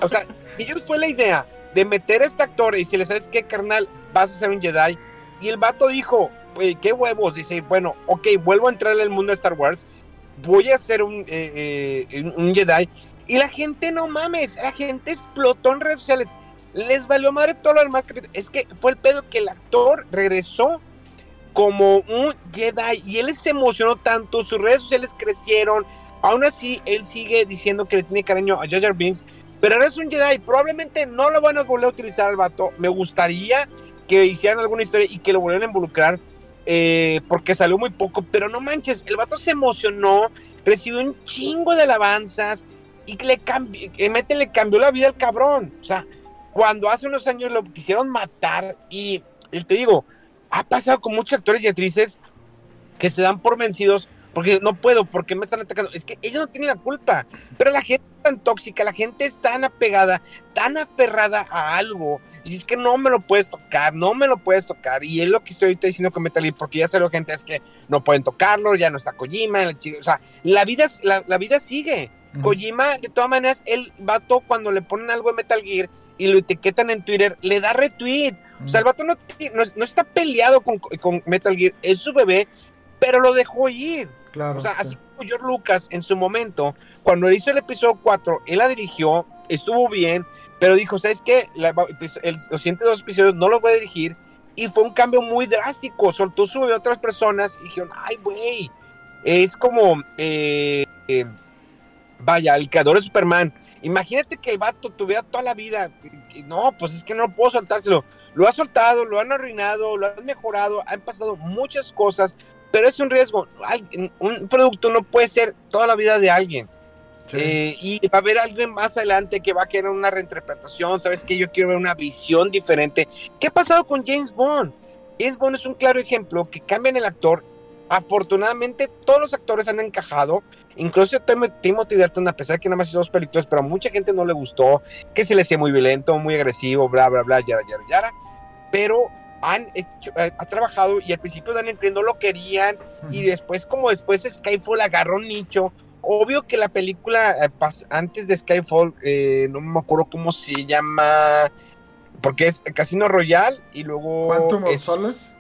o sea, ellos fue la idea de meter a este actor y si le sabes qué, carnal, vas a ser un Jedi. Y el vato dijo, qué huevos. Dice, bueno, ok, vuelvo a entrar en el mundo de Star Wars. Voy a ser un, eh, eh, un Jedi. Y la gente, no mames, la gente explotó en redes sociales les valió madre todo lo demás. Es que fue el pedo que el actor regresó como un Jedi y él se emocionó tanto, sus redes sociales crecieron. Aún así, él sigue diciendo que le tiene cariño a Jar Jar pero ahora es un Jedi. Probablemente no lo van a volver a utilizar al vato. Me gustaría que hicieran alguna historia y que lo volvieran a involucrar. Eh, porque salió muy poco, pero no manches, el vato se emocionó, recibió un chingo de alabanzas y le cambió, mete le cambió la vida al cabrón. O sea, cuando hace unos años lo quisieron matar y, te digo, ha pasado con muchos actores y actrices que se dan por vencidos porque no puedo, porque me están atacando. Es que ellos no tienen la culpa, pero la gente es tan tóxica, la gente es tan apegada, tan aferrada a algo. Y es que no me lo puedes tocar, no me lo puedes tocar. Y es lo que estoy ahorita diciendo con Metal Gear, porque ya lo gente es que no pueden tocarlo, ya no está Kojima, o sea, la vida, la, la vida sigue. Kojima, de todas maneras, el vato cuando le ponen algo de Metal Gear, y lo etiquetan en Twitter, le da retweet. O sea, el vato no, no, está peleado con, Metal Gear, es su bebé, pero lo dejó ir. Claro. O sea, así como George Lucas en su momento, cuando hizo el episodio 4, él la dirigió, estuvo bien, pero dijo, ¿sabes qué? Pues, los siguientes dos episodios no los voy a dirigir. Y fue un cambio muy drástico. Soltó su bebé a otras personas y dijeron, ay, güey. Es como, eh, eh, vaya, el creador de Superman Imagínate que el vato tuviera toda la vida. No, pues es que no puedo soltárselo. Lo ha soltado, lo han arruinado, lo han mejorado, han pasado muchas cosas, pero es un riesgo. Un producto no puede ser toda la vida de alguien. Eh, y va a haber alguien más adelante que va a querer una reinterpretación. Sabes que yo quiero ver una visión diferente. ¿Qué ha pasado con James Bond? James Bond es un claro ejemplo que cambian el actor Afortunadamente, todos los actores han encajado. Incluso Timothy Dalton, a pesar de que nada más hizo dos películas, pero a mucha gente no le gustó, que se le hacía muy violento, muy agresivo, bla, bla, bla, yara, yara, yara. Pero han hecho, eh, ha trabajado y al principio Daniel Craig no lo querían y después, como después Skyfall agarró un nicho. Obvio que la película eh, antes de Skyfall, eh, no me acuerdo cómo se llama, porque es Casino Royale y luego... ¿Quantum of Solace?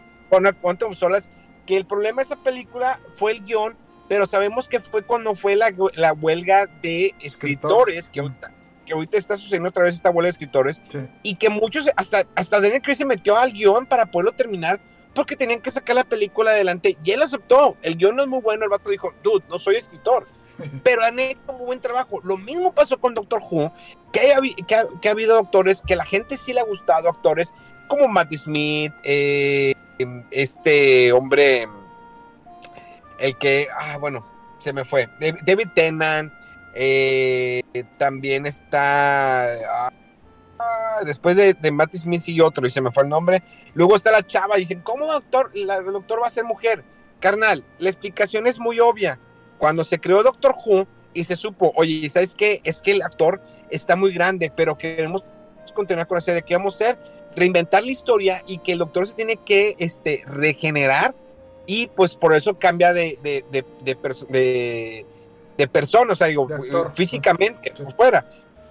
Quantum of Solace que el problema de esa película fue el guion, pero sabemos que fue cuando fue la, la huelga de escritores, que ahorita, que ahorita está sucediendo otra vez esta huelga de escritores, Sí. y que muchos, hasta, hasta Daniel Craig se metió al guion para poderlo terminar, porque tenían que sacar la película adelante, y él aceptó, el guion no es muy bueno, el vato dijo, dude, no soy escritor, pero han hecho un buen trabajo. Lo mismo pasó con Doctor Who, que, haya que, ha, que ha habido doctores que la gente sí le ha gustado, actores como Matt Smith, eh, este hombre, el que, ah, bueno, se me fue, David Tennant, eh, también está, ah, después de, de Matt y otro, y se me fue el nombre, luego está la chava, dicen, ¿cómo doctor, el doctor va a ser mujer? Carnal, la explicación es muy obvia. Cuando se creó Doctor Who y se supo, oye, ¿sabes qué? Es que el actor está muy grande, pero queremos continuar con la serie. ¿Qué vamos a hacer? Reinventar la historia y que el doctor se tiene que este, regenerar y pues por eso cambia de, de, de, de- persona, o sea, digo, actor. físicamente, Sí. por fuera.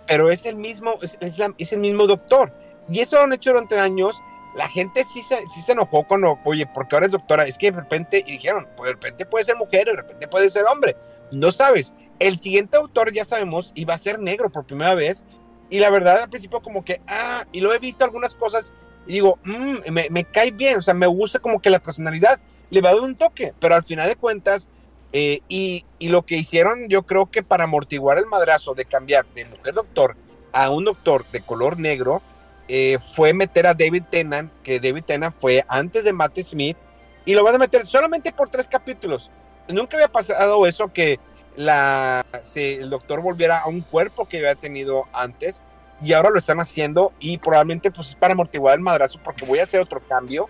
Pero es el mismo, es, es la- es el mismo doctor. Y eso lo han hecho durante años. La gente sí se, sí se enojó cuando, oye, porque ahora es doctora. Es que de repente, y dijeron, pues de repente puede ser mujer, de repente puede ser hombre. No sabes. El siguiente autor, ya sabemos, iba a ser negro por primera vez. Y la verdad, al principio, como que, ah, y lo he visto algunas cosas y digo, "Mm, me, me cae bien. O sea, me gusta como que la personalidad le va a dar un toque. Pero al final de cuentas, eh, y, lo que hicieron, yo creo que para amortiguar el madrazo de cambiar de mujer doctor a un doctor de color negro, eh, fue meter a David Tennant, que David Tennant fue antes de Matt Smith, y lo van a meter solamente por tres capítulos. Nunca había pasado eso que la, se- el doctor volviera a un cuerpo que había tenido antes, y ahora lo están haciendo, y probablemente pues es para amortiguar el madrazo, porque voy a hacer otro cambio.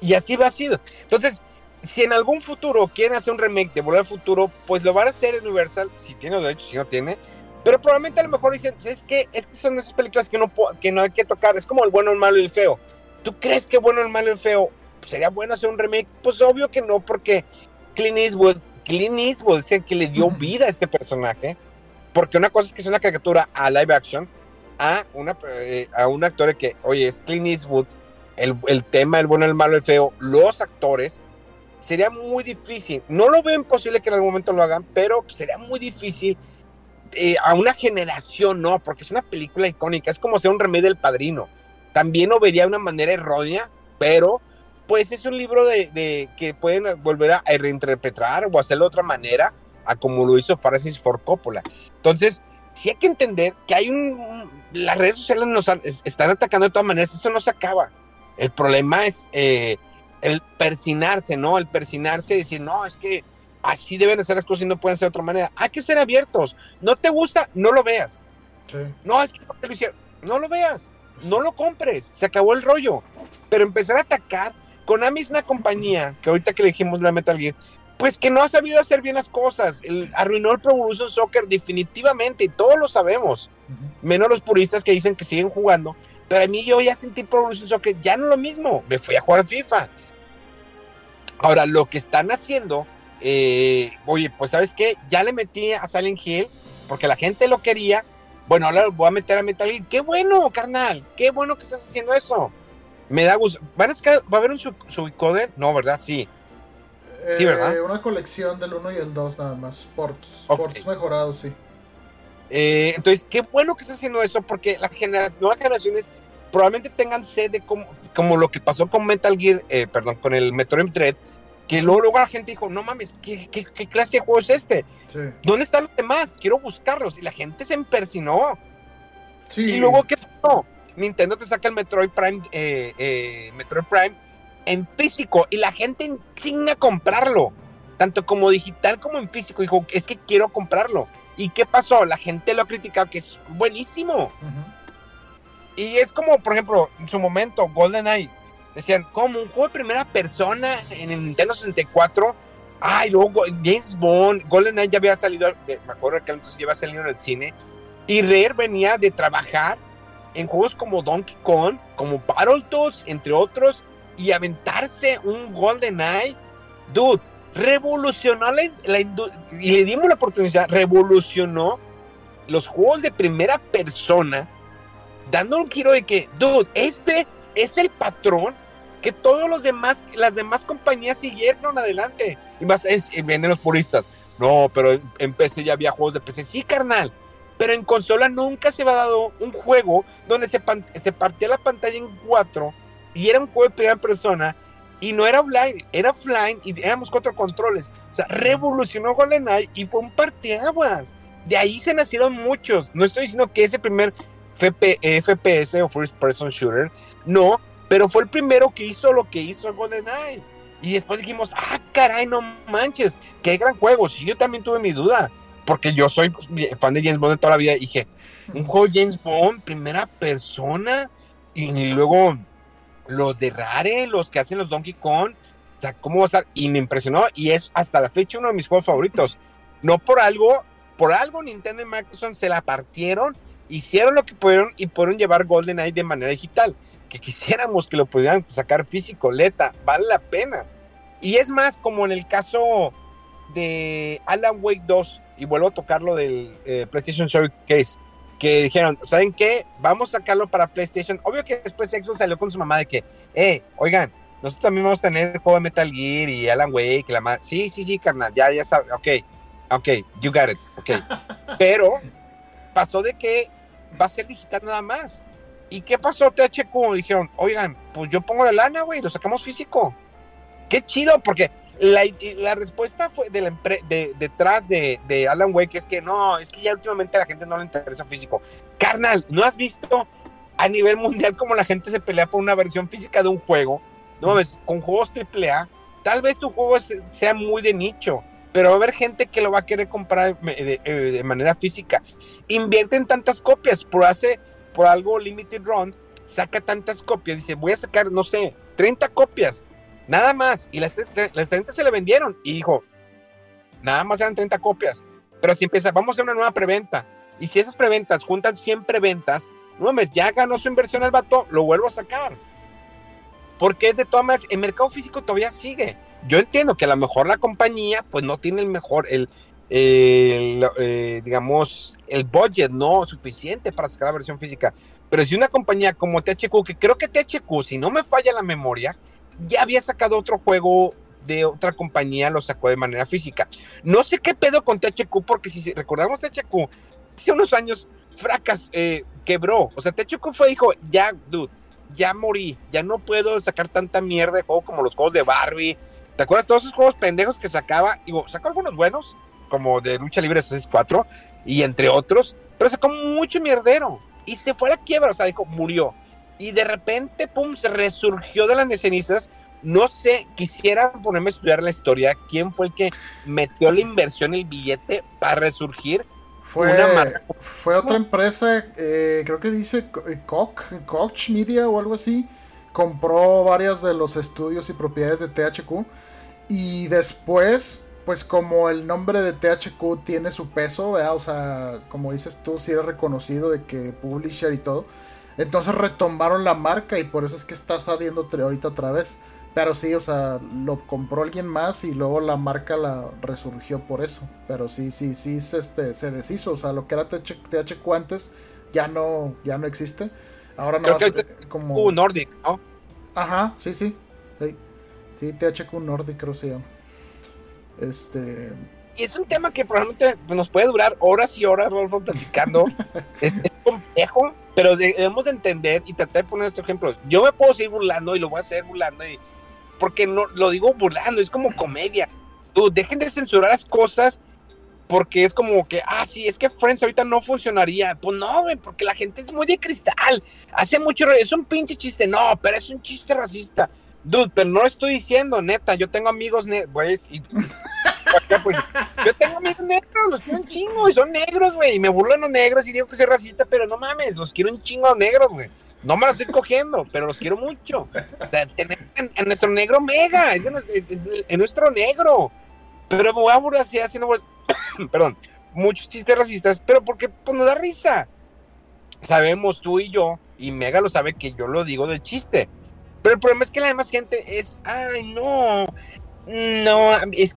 Y así va sido. Entonces, si en algún futuro quieren hacer un remake de Volver al Futuro, pues lo van a hacer Universal, si tiene los derechos, si no tiene. Pero probablemente a lo mejor dicen, es que, es que son esas películas que no, que no hay que tocar. Es como el bueno, el malo y el feo. ¿Tú crees que bueno, el malo y el feo sería bueno hacer un remake? Pues obvio que no, porque Clint Eastwood, Clint Eastwood es el que le dio vida a este personaje. Porque una cosa es que es una caricatura a live action, a, una, eh, a un actor que, oye, es Clint Eastwood, el, el tema, el bueno, el malo, el feo, los actores, sería muy difícil. No lo veo imposible que en algún momento lo hagan, pero sería muy difícil eh, a una generación, no, porque es una película icónica, es como ser un remedio del padrino. También lo vería de una manera errónea, pero pues es un libro de, de que pueden volver a reinterpretar o hacerlo de otra manera, a como lo hizo Francis Ford Coppola. Entonces, sí hay que entender que hay un... Las redes sociales nos están atacando de todas maneras, eso no se acaba. El problema es eh, el persinarse, ¿no? El persinarse y decir, no, es que así deben de ser las cosas y no pueden ser de otra manera. Hay que ser abiertos. No te gusta, no lo veas. Sí. No, es que ¿por qué lo hicieron? No lo veas. No lo compres. Se acabó el rollo. Pero empezar a atacar. Konami es una compañía que ahorita que le dijimos la Metal Gear, pues que no ha sabido hacer bien las cosas. El- arruinó el Pro Evolution Soccer definitivamente y todos lo sabemos. Menos los puristas que dicen que siguen jugando. Pero a mí yo ya sentí Pro Evolution Soccer, ya no lo mismo. Me fui a jugar FIFA. Ahora, lo que están haciendo, eh, oye, pues sabes qué, ya le metí a Silent Hill porque la gente lo quería. Bueno, ahora lo voy a meter a Metal Gear. Qué bueno, carnal. Qué bueno que estás haciendo eso. Me da gusto. ¿Van a sacar- ¿Va a haber un sub- subcoder? No, ¿verdad? Sí. Sí, ¿verdad? Eh, una colección del 1 y el 2 nada más. Ports. Ok. Ports mejorados, sí. Eh, entonces, qué bueno que estás haciendo eso porque las nuevas generaciones probablemente tengan sed de como, como lo que pasó con Metal Gear, eh, perdón, con el Metroid Dread, que luego, luego la gente dijo, no mames, ¿qué, qué, qué clase de juego es este? Sí. ¿Dónde están los demás? Quiero buscarlos. Y la gente se empersinó. Sí. Y luego, ¿qué pasó? Nintendo te saca el Metroid Prime, eh, eh, Metroid Prime en físico y la gente en chinga a comprarlo, tanto como digital como en físico. Dijo, es que quiero comprarlo. ¿Y qué pasó? La gente lo ha criticado, que es buenísimo. Ujú. Y es como, por ejemplo, en su momento, GoldenEye. Decían, como un juego de primera persona en el Nintendo 64. Ay, luego Go- James Bond, GoldenEye ya había salido, eh, me acuerdo que entonces ya había salido en el cine. Y Rare venía de trabajar en juegos como Donkey Kong, como Battletoads, entre otros, y aventarse un GoldenEye. Dude, revolucionó la, la y le dimos la oportunidad, revolucionó los juegos de primera persona, dando un giro de que, dude, este es el patrón que todos los demás, las demás compañías siguieron adelante. Y más, vienen los puristas. No, pero en PC ya había juegos de PC. Sí, carnal. Pero en consola nunca se había dado un juego donde se, se partía la pantalla en cuatro y era un juego de primera persona y no era online, era offline y éramos cuatro controles. O sea, revolucionó GoldenEye y fue un parteaguas. De ahí se nacieron muchos. No estoy diciendo que ese primer FPS o First Person Shooter, no, pero fue el primero que hizo lo que hizo GoldenEye. Y después dijimos, ah, caray, no manches, qué gran juego. Sí, yo también tuve mi duda, porque yo soy pues, fan de James Bond de toda la vida. Y dije, un juego James Bond, primera persona, y luego los de Rare, los que hacen los Donkey Kong, o sea, ¿cómo va a estar? Y me impresionó, y es hasta la fecha uno de mis juegos favoritos. No por algo, por algo Nintendo y Microsoft se la partieron, hicieron lo que pudieron y pudieron llevar GoldenEye de manera digital que quisiéramos que lo pudieran sacar físico, Leta, vale la pena. Y es más, como en el caso de Alan Wake 2, y vuelvo a tocarlo del eh, PlayStation Showcase, que dijeron, ¿saben qué? Vamos a sacarlo para PlayStation. Obvio que después Xbox salió con su mamá de que, eh, oigan, nosotros también vamos a tener el juego de Metal Gear y Alan Wake, la madre. Sí, sí, sí, carnal, ya, ya sabes, ok, ok, you got it, ok. Pero pasó de que va a ser digital nada más. ¿Y qué pasó, THQ? Dijeron, oigan, pues yo pongo la lana, güey, lo sacamos físico. Qué chido, porque la, la respuesta fue de la de, detrás de, de, Alan Wake es que no, es que ya últimamente a la gente no le interesa físico. Carnal, ¿no has visto a nivel mundial cómo la gente se pelea por una versión física de un juego? No mames, con juegos AAA, tal vez tu juego sea muy de nicho, pero va a haber gente que lo va a querer comprar de, de, de manera física. Invierte en tantas copias, por hace por algo Limited Run saca tantas copias, dice, voy a sacar, no sé, 30 copias, nada más, y las, las 30 se le vendieron, y dijo, nada más eran 30 copias, pero si empieza, vamos a hacer una nueva preventa, y si esas preventas juntan 100 preventas, no mames, ya ganó su inversión el vato, lo vuelvo a sacar. Porque de todas maneras, el mercado físico todavía sigue. Yo entiendo que a lo mejor la compañía, pues no tiene el mejor, el, eh, digamos, el budget no suficiente para sacar la versión física. Pero si una compañía como THQ, que creo que THQ, si no me falla la memoria, ya había sacado otro juego de otra compañía, lo sacó de manera física. No sé qué pedo con THQ, porque si recordamos THQ, hace unos años fracas, eh, quebró. O sea, THQ fue, dijo, ya, dude, ya morí, ya no puedo sacar tanta mierda de juego como los juegos de Barbie. ¿Te acuerdas todos esos juegos pendejos que sacaba? Digo, sacó algunos buenos, como de lucha libre 64 y entre otros, pero sacó mucho mierdero y se fue a la quiebra, o sea, dijo, murió. Y de repente, pum, se resurgió de las cenizas. No sé, quisiera ponerme a estudiar la historia. ¿Quién fue el que metió la inversión, el billete para resurgir? Fue, fue otra empresa, eh, creo que dice Koch, Koch Media o algo así. Compró varias de los estudios y propiedades de THQ. Y después pues como el nombre de THQ tiene su peso, o sea, como dices tú, si sí eres reconocido de que publisher y todo, entonces retomaron la marca y por eso es que está saliendo ahorita otra vez. Pero sí, o sea, lo compró alguien más y luego la marca la resurgió por eso. Pero sí, sí, sí, se, este, se deshizo. O sea, lo que era THQ antes ya no, ya no existe. Ahora no que como... Nordic, ¿no? Ajá, sí, sí. Sí, sí THQ Nordic creo que se llama. Este. Y es un tema que probablemente nos puede durar horas y horas, Rolfo, platicando. es, complejo, pero debemos de entender y tratar de poner otro ejemplo. Yo me puedo seguir burlando y lo voy a hacer burlando, y, porque no lo digo burlando, es como comedia. Tú dejen de censurar las cosas porque es como que, ah, sí, es que Friends ahorita no funcionaría. Pues no, güey, porque la gente es muy de cristal. Hace mucho, es un pinche chiste. No, pero es un chiste racista. Dude, pero no estoy diciendo, neta, yo tengo amigos negros, y... pues, yo tengo amigos negros, los quiero un chingo, y son negros, güey, y me burlan los negros y digo que soy racista, pero no mames, los quiero un chingo los negros, güey. No me los estoy cogiendo, pero los quiero mucho. en, nuestro negro mega, es, en, nuestro negro. Pero me voy a burlar así, haciendo, perdón, muchos chistes racistas, pero porque pues, nos da risa. Sabemos tú y yo, y Mega lo sabe que yo lo digo de chiste Pero el problema es que la demás gente es, ay, no, no, es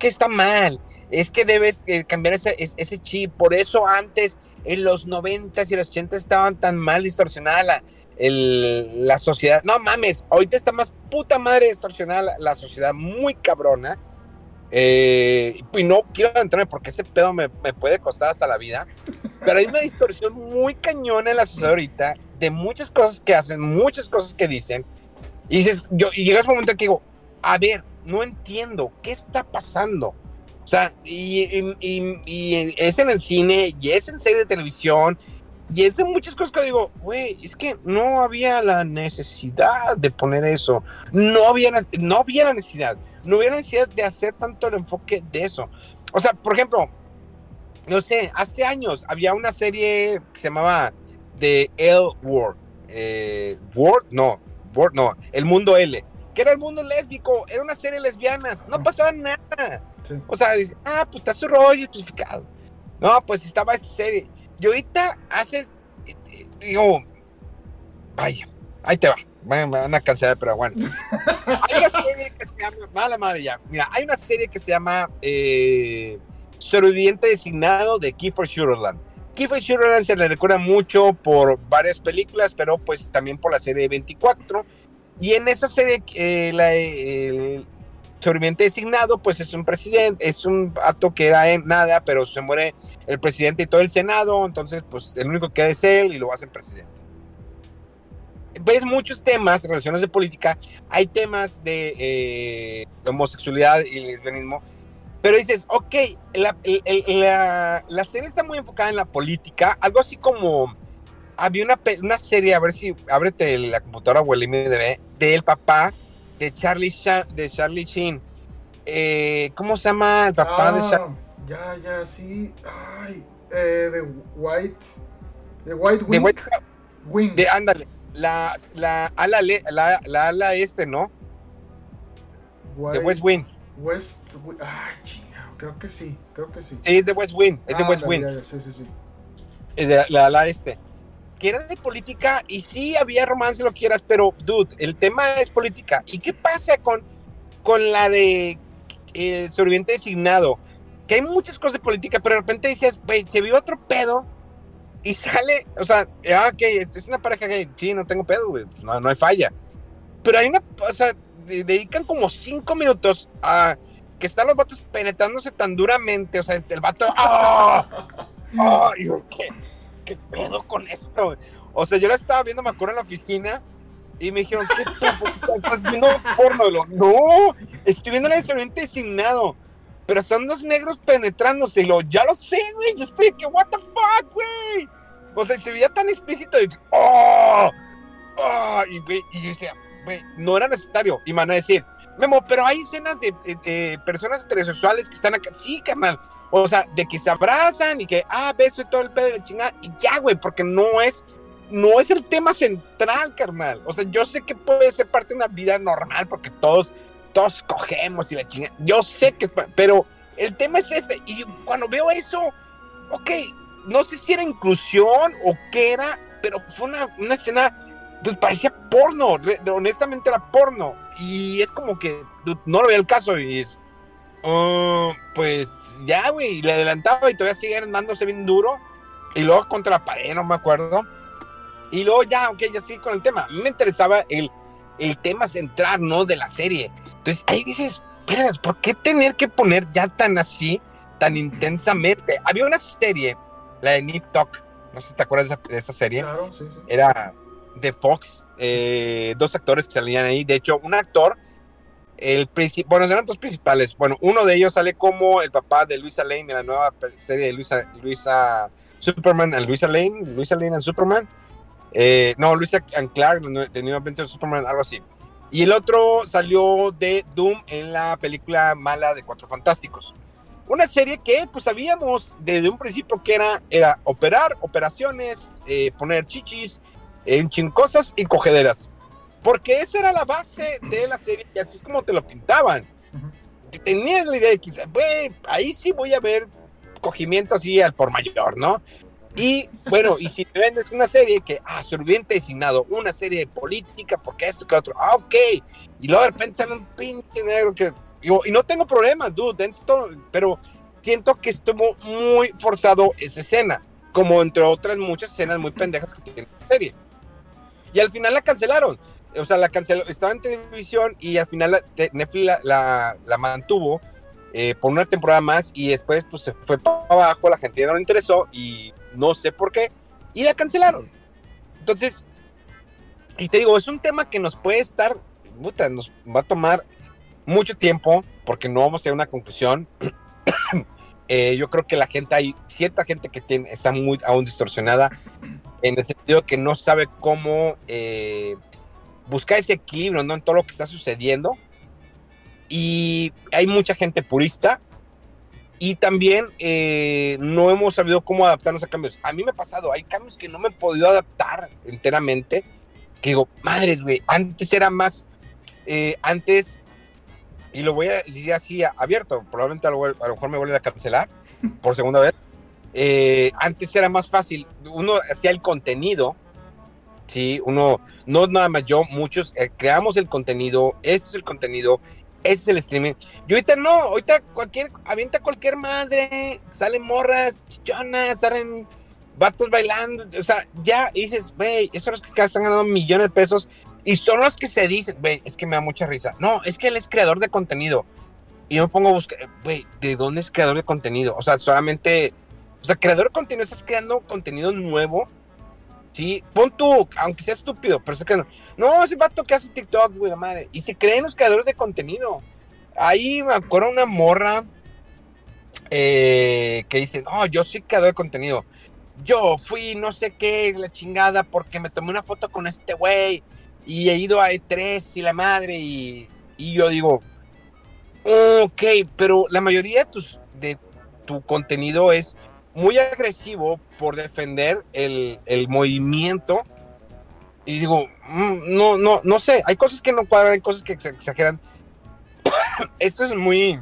Que está mal. Es que debes eh, cambiar ese, es- ese chip. Por eso antes, en los 90s y los 80 estaban tan mal distorsionada la, el- la sociedad. No mames, ahorita está más puta madre distorsionada la, sociedad, muy cabrona. Eh, y no quiero entrarme porque ese pedo me, me puede costar hasta la vida. Pero hay una distorsión muy cañona en la sociedad ahorita de muchas cosas que hacen, muchas cosas que dicen. Y dices, yo, y llegas un momento en que digo, a ver, no entiendo, ¿qué está pasando? O sea, y, es en el cine, y es en serie de televisión, y es en muchas cosas que digo, güey, es que no había la necesidad de poner eso. No había, no había la necesidad. No había necesidad de hacer tanto el enfoque de eso. O sea, por ejemplo, no sé, hace años había una serie que se llamaba The L World. Eh, World, no, World, no, El Mundo L. Que era el mundo lésbico, era una serie de lesbianas, no pasaba nada. Sí. O sea, dice, ah, pues está su rollo especificado. No, pues estaba esta serie. Y ahorita hace, eh, eh, digo, vaya, ahí te va. Me van a cancelar, pero bueno. hay una serie que se llama, mala madre ya. Mira, hay una serie que se llama eh, Sobreviviente Designado de Kiefer Sutherland. Kiefer Sutherland se le recuerda mucho por varias películas, pero pues también por la serie 24. Y en esa serie, eh, el sobreviviente designado, pues es un presidente, es un acto que era en nada, pero se muere el presidente y todo el Senado, entonces pues el único que es él y lo hacen presidente. Ves muchos temas, relaciones de política, hay temas de eh, homosexualidad y lesbianismo, pero dices, ok, la, la, la serie está muy enfocada en la política, algo así como había una, una serie, a ver si ábrete la computadora o el IMDb, del papá de Charlie, Sha- de Charlie Sheen. Eh, ¿Cómo se llama el papá de Charlie? Ah, ya, ya, sí. Ay, eh, de White. De White De, Wing. White- Wing. de- ándale, la, la, ala, le- la, la ala este, ¿no? De West Wing. West. Wi- Ay, chingado. Creo que sí. Creo que sí. Sí, es de West Wing, es de Ah, West Wing. Sí, sí, sí. Es de la ala este. Que era de política y sí había romance, lo quieras, pero, dude, el tema es política. ¿Y qué pasa con, con la de eh, sobreviviente designado? Que hay muchas cosas de política, pero de repente dices, güey, se vive otro pedo y sale, o sea, ah, ok, es, una pareja gay, sí, no tengo pedo, güey, pues no, no hay falla. Pero hay una, o sea, de- dedican como cinco minutos a que están los vatos penetrándose tan duramente, o sea, el vato, ¡ah! ¡Ah! Y yo, ¿qué, ¿qué pedo con esto? O sea, yo la estaba viendo, me acuerdo, en la oficina y me dijeron, ¿qué pedo? ¿Por qué ¿Estás viendo porno? Y lo, no, estoy viendo el expediente designado. Pero son dos negros penetrándose y lo, ya lo sé, güey. Yo estoy que, what the fuck, güey. O sea, se veía tan explícito que, oh, oh, y, y yo decía, güey, no era necesario. Y me van a decir, Memo, pero hay escenas de, de- de personas heterosexuales que están acá. Sí, carnal. O sea, de que se abrazan y que, ah, beso y todo el pedo de la chingada. Y ya, güey, porque no es, no es el tema central, carnal. O sea, yo sé que puede ser parte de una vida normal porque todos, todos cogemos y la chingada. Yo sé que, pero el tema es este. Y cuando veo eso, ok, no sé si era inclusión o qué era, pero fue una, una escena, pues parecía porno, honestamente era porno. Y es como que no lo veía el caso y es, "Oh, pues ya, güey, le adelantaba y todavía sigue andándose bien duro. Y luego contra la pared, no me acuerdo. Y luego ya, ok, ya sigue con el tema. A mí me interesaba el, el tema central, ¿no? De la serie. Entonces ahí dices, "Vergas, ¿por qué tener que poner ya tan así, tan intensamente? Había una serie, la de Nip Tuck, no sé si te acuerdas de esa, de esa serie Claro, sí, sí. era de Fox, eh, dos actores que salían ahí. De hecho, un actor, el bueno, eran dos principales. Bueno, uno de ellos sale como el papá de Luisa Lane en la nueva serie de Luisa, Luisa Superman Luisa Lane, Luisa Lane and Superman. Eh, no, Luisa and Clark, de New- of Superman, algo así. Y el otro salió de Doom en la película mala de Cuatro Fantásticos. Una serie que pues sabíamos desde un principio que era, era operar, operaciones, eh, poner chichis, en chincosas y cogederas. Porque esa era la base de la serie y así es como te lo pintaban. Tenías la idea de que, güey, ahí sí voy a ver cogimiento así al por mayor, ¿no? Y bueno, y si te vendes una serie que, ah, bien designado, una serie de política, porque esto, que otro, ah, ok. Y luego de repente sale un pinche negro que, digo, y no tengo problemas, dude, esto, pero siento que estuvo muy forzado esa escena, como entre otras muchas escenas muy pendejas que tiene la serie. Y al final la cancelaron. O sea, la canceló, estaba en televisión y al final Netflix la, la, mantuvo eh, por una temporada más y después pues se fue para abajo, la gente ya no le interesó y no sé por qué, y la cancelaron. Entonces, y te digo, es un tema que nos puede estar, puta, nos va a tomar mucho tiempo porque no vamos a tener una conclusión. Eh, yo creo que la gente, hay cierta gente que tiene, está muy aún distorsionada en el sentido que no sabe cómo eh, buscar ese equilibrio ¿no? en todo lo que está sucediendo. Y hay mucha gente purista y también eh, no hemos sabido cómo adaptarnos a cambios. A mí me ha pasado, hay cambios que no me he podido adaptar enteramente. Que digo, madres, güey, antes era más, eh, antes, y lo voy a decir así abierto, probablemente a lo, mejor me vuelve a cancelar por segunda vez. Eh, antes era más fácil, uno hacía el contenido, sí, uno, no nada más yo, muchos creamos el contenido, este es el contenido, ese es el streaming. Y ahorita no, ahorita cualquier, avienta cualquier madre, salen morras, chichonas, salen vatos bailando, o sea, ya dices, güey, esos son los que están ganando millones de pesos y son los que se dicen, güey, es que me da mucha risa. No, es que él es creador de contenido. Y yo me pongo a buscar, güey, ¿de dónde es creador de contenido? O sea, solamente, o sea, creador de contenido, estás creando contenido nuevo. Sí, pon tú, aunque sea estúpido, pero es que no. No, ese vato que hace TikTok, güey, madre. Y se creen los creadores de contenido. Ahí me acuerdo una morra eh, que dice, no, yo soy creador de contenido. Yo fui no sé qué, la chingada, porque me tomé una foto con este güey y he ido a E3 y la madre y, y yo digo, ok, pero la mayoría de, tus, de tu contenido es muy agresivo por defender el, el movimiento. Y digo, mm, no, no, no sé, hay cosas que no cuadran, hay cosas que exageran. Esto es muy...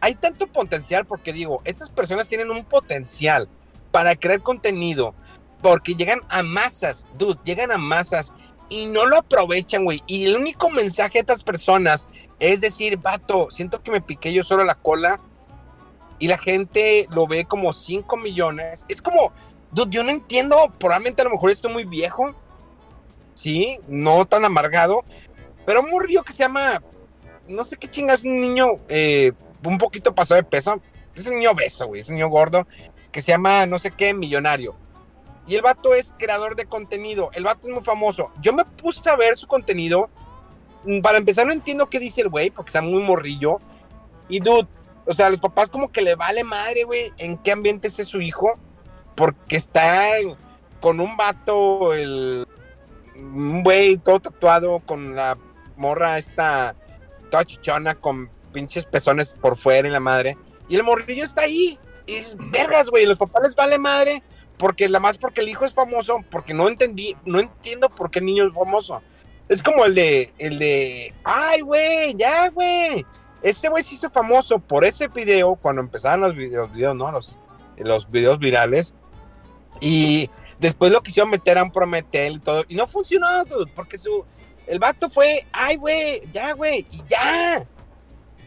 Hay tanto potencial porque digo, estas personas tienen un potencial para crear contenido, porque llegan a masas, dude, llegan a masas y no lo aprovechan, güey. Y el único mensaje de estas personas es decir, vato, siento que me piqué yo solo la cola y la gente lo ve como 5 millones. Es como, dude, yo no entiendo, probablemente a lo mejor estoy muy viejo, sí, no tan amargado, pero un morrillo que se llama, no sé qué chingas, un niño eh, un poquito pasado de peso, es un niño beso, güey, es un niño gordo, que se llama no sé qué, millonario. Y el vato es creador de contenido, el vato es muy famoso. Yo me puse a ver su contenido, para empezar no entiendo qué dice el güey, porque está muy morrillo. Y dude, o sea, los papás como que le vale madre, güey, en qué ambiente esté su hijo, porque está con un vato, el, un güey todo tatuado, con la morra esta, toda chichona, con pinches pezones por fuera y la madre, y el morrillo está ahí, y dices, vergas, güey, los papás les vale madre, porque la más porque el hijo es famoso, porque no entendí, no entiendo por qué el niño es famoso. Es como el de, el de, ay, güey, ya, güey, ese güey se hizo famoso por ese video cuando empezaban los videos, videos ¿no? Los, los videos virales. Y después lo quisieron meter a un Prometel y todo. Y no funcionó, porque su, el vato fue, ay, güey, ya, güey, y ya.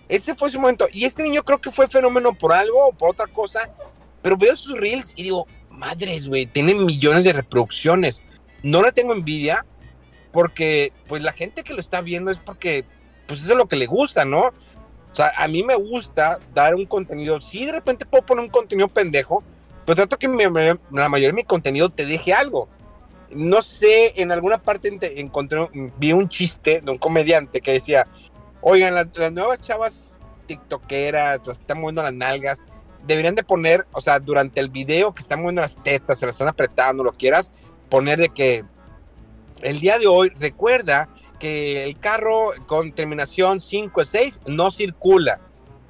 Ese fue su momento. Y este niño creo que fue fenómeno por algo o por otra cosa. Pero veo sus reels y digo, madres, güey, tienen millones de reproducciones. No le tengo envidia porque, pues, la gente que lo está viendo es porque, pues, eso es lo que le gusta, ¿no? O sea, a mí me gusta dar un contenido. Si de repente puedo poner un contenido pendejo, pues trato que la mayoría de mi contenido te deje algo. No sé, en alguna parte encontré, vi un chiste de un comediante que decía, oigan, las, nuevas chavas tiktokeras, las que están moviendo las nalgas, deberían de poner, o sea, durante el video que están moviendo las tetas, se las están apretando, lo quieras, poner de que el día de hoy recuerda que el carro con terminación 5 6 no circula.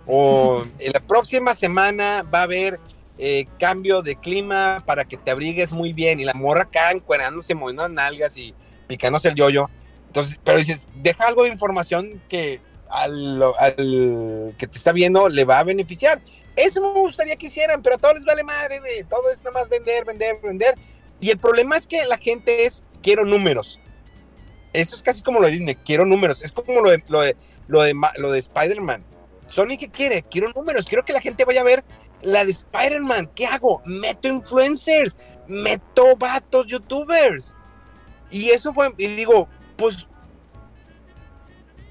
O en la próxima semana va a haber eh, cambio de clima para que te abrigues muy bien. Y la morra acá encuerándose, moviendo las nalgas y picándose el yoyo. Entonces, pero dices, deja algo de información que al, al, que te está viendo le va a beneficiar. Eso me gustaría que hicieran, pero a todos les vale madre, güey. Todo es nada más vender, vender, vender. Y el problema es que la gente es, quiero números. Eso es casi como lo de Disney, quiero números. Es como lo de, lo de, Spider-Man. Sony, ¿qué quiere? Quiero números, quiero que la gente vaya a ver la de Spider-Man. ¿Qué hago? Meto influencers, meto vatos, youtubers. Y eso fue, y digo, pues,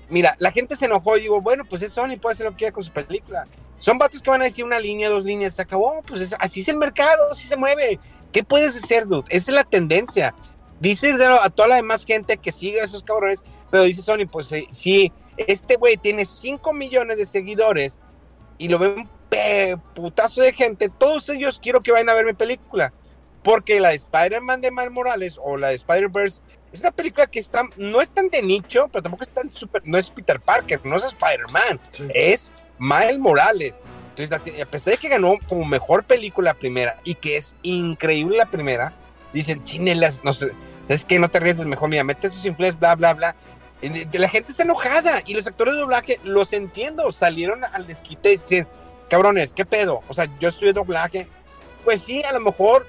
mira, la gente se enojó y digo, bueno, pues es Sony, puede hacer lo que quiera con su película. Son vatos que van a decir una línea, dos líneas, se acabó, pues así es el mercado, así se mueve. ¿Qué puedes hacer, dude? Esa es la tendencia. Dice a toda la demás gente que sigue a esos cabrones, pero dice Sony, pues si este güey tiene 5 millones de seguidores y lo ven putazo de gente, todos ellos quiero que vayan a ver mi película. Porque la de Spider-Man de Miles Morales o la de Spider-Verse es una película que está, no es tan de nicho, pero tampoco es tan super, no es Peter Parker, no es Spider-Man, es Miles Morales. Entonces, a pesar de que ganó como mejor película primera y que es increíble la primera, dicen, chinelas, no sé, es que no te arriesgues mejor, mira, mete sus influencias, bla, bla, bla. La gente está enojada y los actores de doblaje los entiendo, salieron al desquite y dicen, cabrones, ¿qué pedo? O sea, yo estudié doblaje. Pues sí, a lo mejor,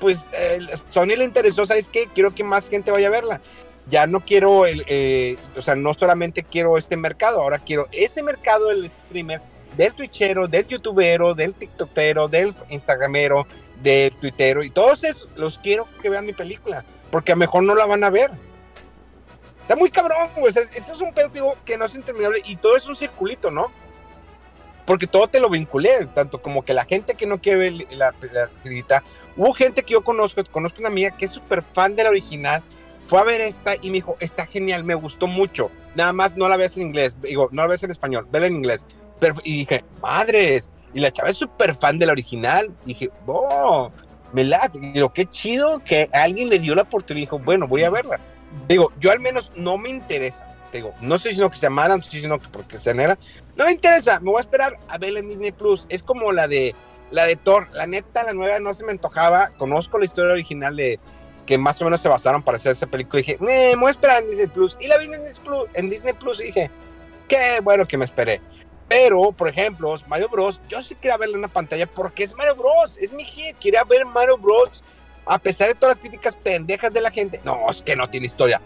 pues eh, Sony le interesó, ¿sabes qué? Quiero que más gente vaya a verla. Ya no quiero, el, eh, o sea, no solamente quiero este mercado, ahora quiero ese mercado del streamer, del twitchero, del youtubero, del tiktokero, del instagramero, del twittero y todos esos los quiero que vean mi película, porque a lo mejor no la van a ver. Está muy cabrón, güey. eso es un pedo que no es interminable y todo es un circulito, ¿no? porque todo te lo vinculé, tanto como que la gente que no quiere ver la, la hubo gente que yo conozco, conozco una amiga que es súper fan de la original, fue a ver esta y me dijo, está genial, me gustó mucho, nada más no la ves en inglés, digo, no la ves en español, vela en inglés, y dije, madres, y la chava es súper fan de la original, y dije, oh, y digo, qué chido que alguien le dio la oportunidad y dijo, bueno, voy a verla. Digo, yo al menos no me interesa, digo, no estoy diciendo que sea mala, no estoy diciendo que porque sea negra, no me interesa, me voy a esperar a verla en Disney Plus. Es como la de la de Thor. La neta, la nueva no se me antojaba. Conozco la historia original de que más o menos se basaron para hacer esa película. Y dije, me voy a esperar en Disney Plus. Y la vi en Disney Plus, en Disney Plus y dije, qué bueno que me esperé. Pero, por ejemplo, Mario Bros. Yo sí quería verla en una pantalla porque es Mario Bros. Es mi hit. Quería ver Mario Bros. A pesar de todas las críticas pendejas de la gente. No, es que no tiene historia.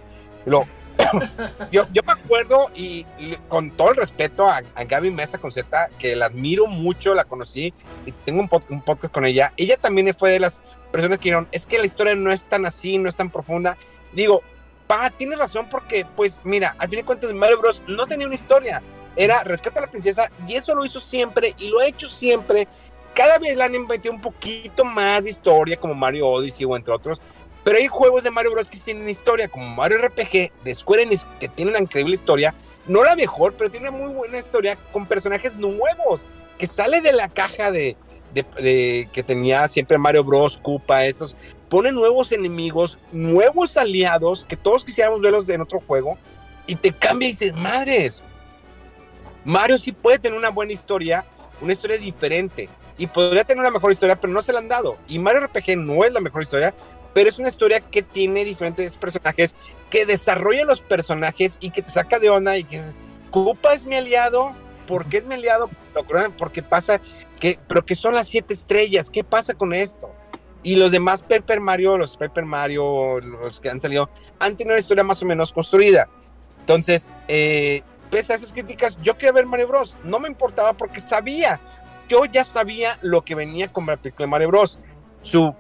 Lo, yo, yo me acuerdo y con todo el respeto a, Gaby Mesa con Z, que la admiro mucho, la conocí y tengo un, un, podcast con ella. Ella también fue de las personas que dijeron, es que la historia no es tan así, no es tan profunda. Digo, pa, tiene razón porque, pues mira, al fin de cuentas Mario Bros. no tenía una historia. Era rescata a la princesa y eso lo hizo siempre y lo ha hecho siempre. Cada vez le han metido un poquito más de historia como Mario Odyssey o entre otros pero hay juegos de Mario Bros. que tienen historia, como Mario RPG de Square Enix, que tiene una increíble historia. No la mejor, pero tiene una muy buena historia con personajes nuevos, que sale de la caja de, que tenía siempre Mario Bros, Koopa, estos. Pone nuevos enemigos, nuevos aliados, que todos quisiéramos verlos en otro juego, y te cambia y dices, madres, Mario sí puede tener una buena historia, una historia diferente, y podría tener una mejor historia, pero no se la han dado. Y Mario RPG no es la mejor historia, pero es una historia que tiene diferentes personajes, que desarrolla los personajes y que te saca de onda y que dices, Koopa es mi aliado, ¿por qué es mi aliado? Porque pasa, que, pero que son las siete estrellas, ¿qué pasa con esto? Y los demás Paper Mario, los Paper Mario, los que han salido, han tenido una historia más o menos construida. Entonces, eh, pese a esas críticas, yo quería ver Mario Bros. No me importaba porque sabía, yo ya sabía lo que venía con la película Mario Bros. Su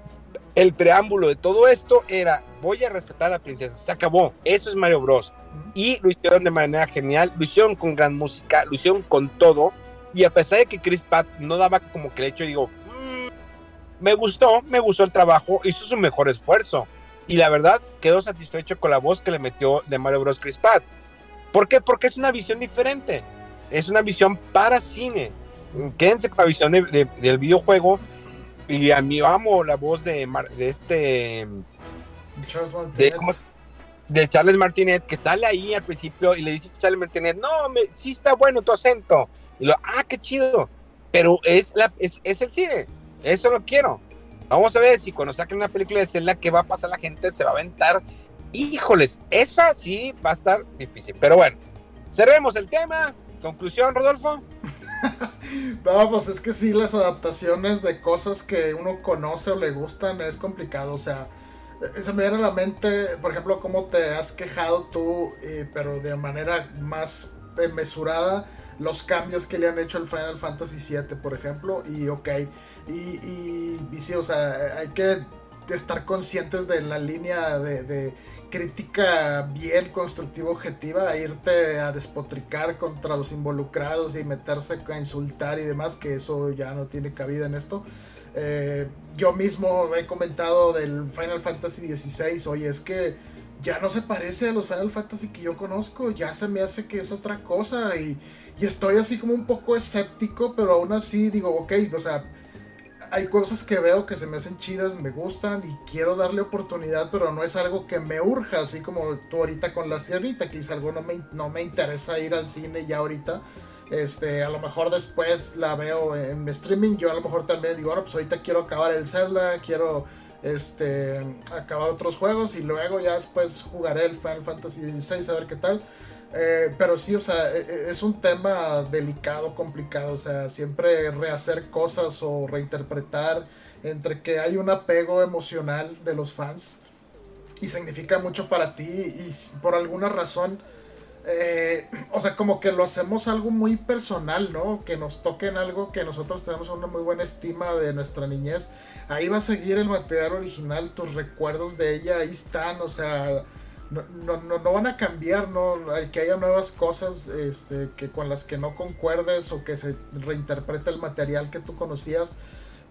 el preámbulo de todo esto era, voy a respetar a la princesa, se acabó, eso es Mario Bros. Y lo hicieron de manera genial, lo hicieron con gran música, lo hicieron con todo, y a pesar de que Chris Pratt no daba como que el hecho, digo, mm, me gustó, me gustó el trabajo, hizo su mejor esfuerzo. Y la verdad, quedó satisfecho con la voz que le metió de Mario Bros. Chris Pratt. ¿Por qué? Porque es una visión diferente. Es una visión para cine. Quédense con la visión del videojuego y a mí amo la voz de, de este. Charles de, de, Charles Martinet, que sale ahí al principio y le dice a Charles Martinet: No, me, sí está bueno tu acento. Y lo, ah, qué chido. Pero es, la, es, es el cine. Eso lo quiero. Vamos a ver si cuando saquen una película de Zelda, ¿qué va a pasar? La gente se va a aventar. Híjoles, esa sí va a estar difícil. Pero bueno, cerremos el tema. Conclusión, Rodolfo. no, pues es que sí, las adaptaciones de cosas que uno conoce o le gustan es complicado. O sea, eh, se me viene a la mente, por ejemplo, cómo te has quejado tú, eh, pero de manera más mesurada, los cambios que le han hecho al Final Fantasy VII, por ejemplo. Y ok, y, sí, o sea, hay que estar conscientes de la línea de crítica bien constructiva, objetiva, a irte a despotricar contra los involucrados y meterse a insultar y demás, que eso ya no tiene cabida en esto. Eh, yo mismo he comentado del Final Fantasy XVI, oye, es que ya no se parece a los Final Fantasy que yo conozco, ya se me hace que es otra cosa y, y estoy así como un poco escéptico, pero aún así digo, ok, o sea, hay cosas que veo que se me hacen chidas, me gustan y quiero darle oportunidad, pero no es algo que me urja, así como tú ahorita con la sierrita, que algo no me, no me interesa ir al cine ya ahorita. Este, a lo mejor después la veo en streaming, yo a lo mejor también digo, bueno, pues ahorita quiero acabar el Zelda, quiero este, acabar otros juegos y luego ya después jugaré el Final Fantasy XVI a ver qué tal. Eh, pero sí, o sea, e, e, es un tema delicado, complicado, o sea, siempre rehacer cosas o reinterpretar entre que hay un apego emocional de los fans y significa mucho para ti y por alguna razón, eh, o sea, como que lo hacemos algo muy personal, ¿no? Que nos toquen algo que nosotros tenemos una muy buena estima de nuestra niñez. Ahí va a seguir el material original, tus recuerdos de ella, ahí están, o sea no, no, no, van a cambiar, no que haya nuevas cosas este, que con las que no concuerdes o que se reinterprete el material que tú conocías,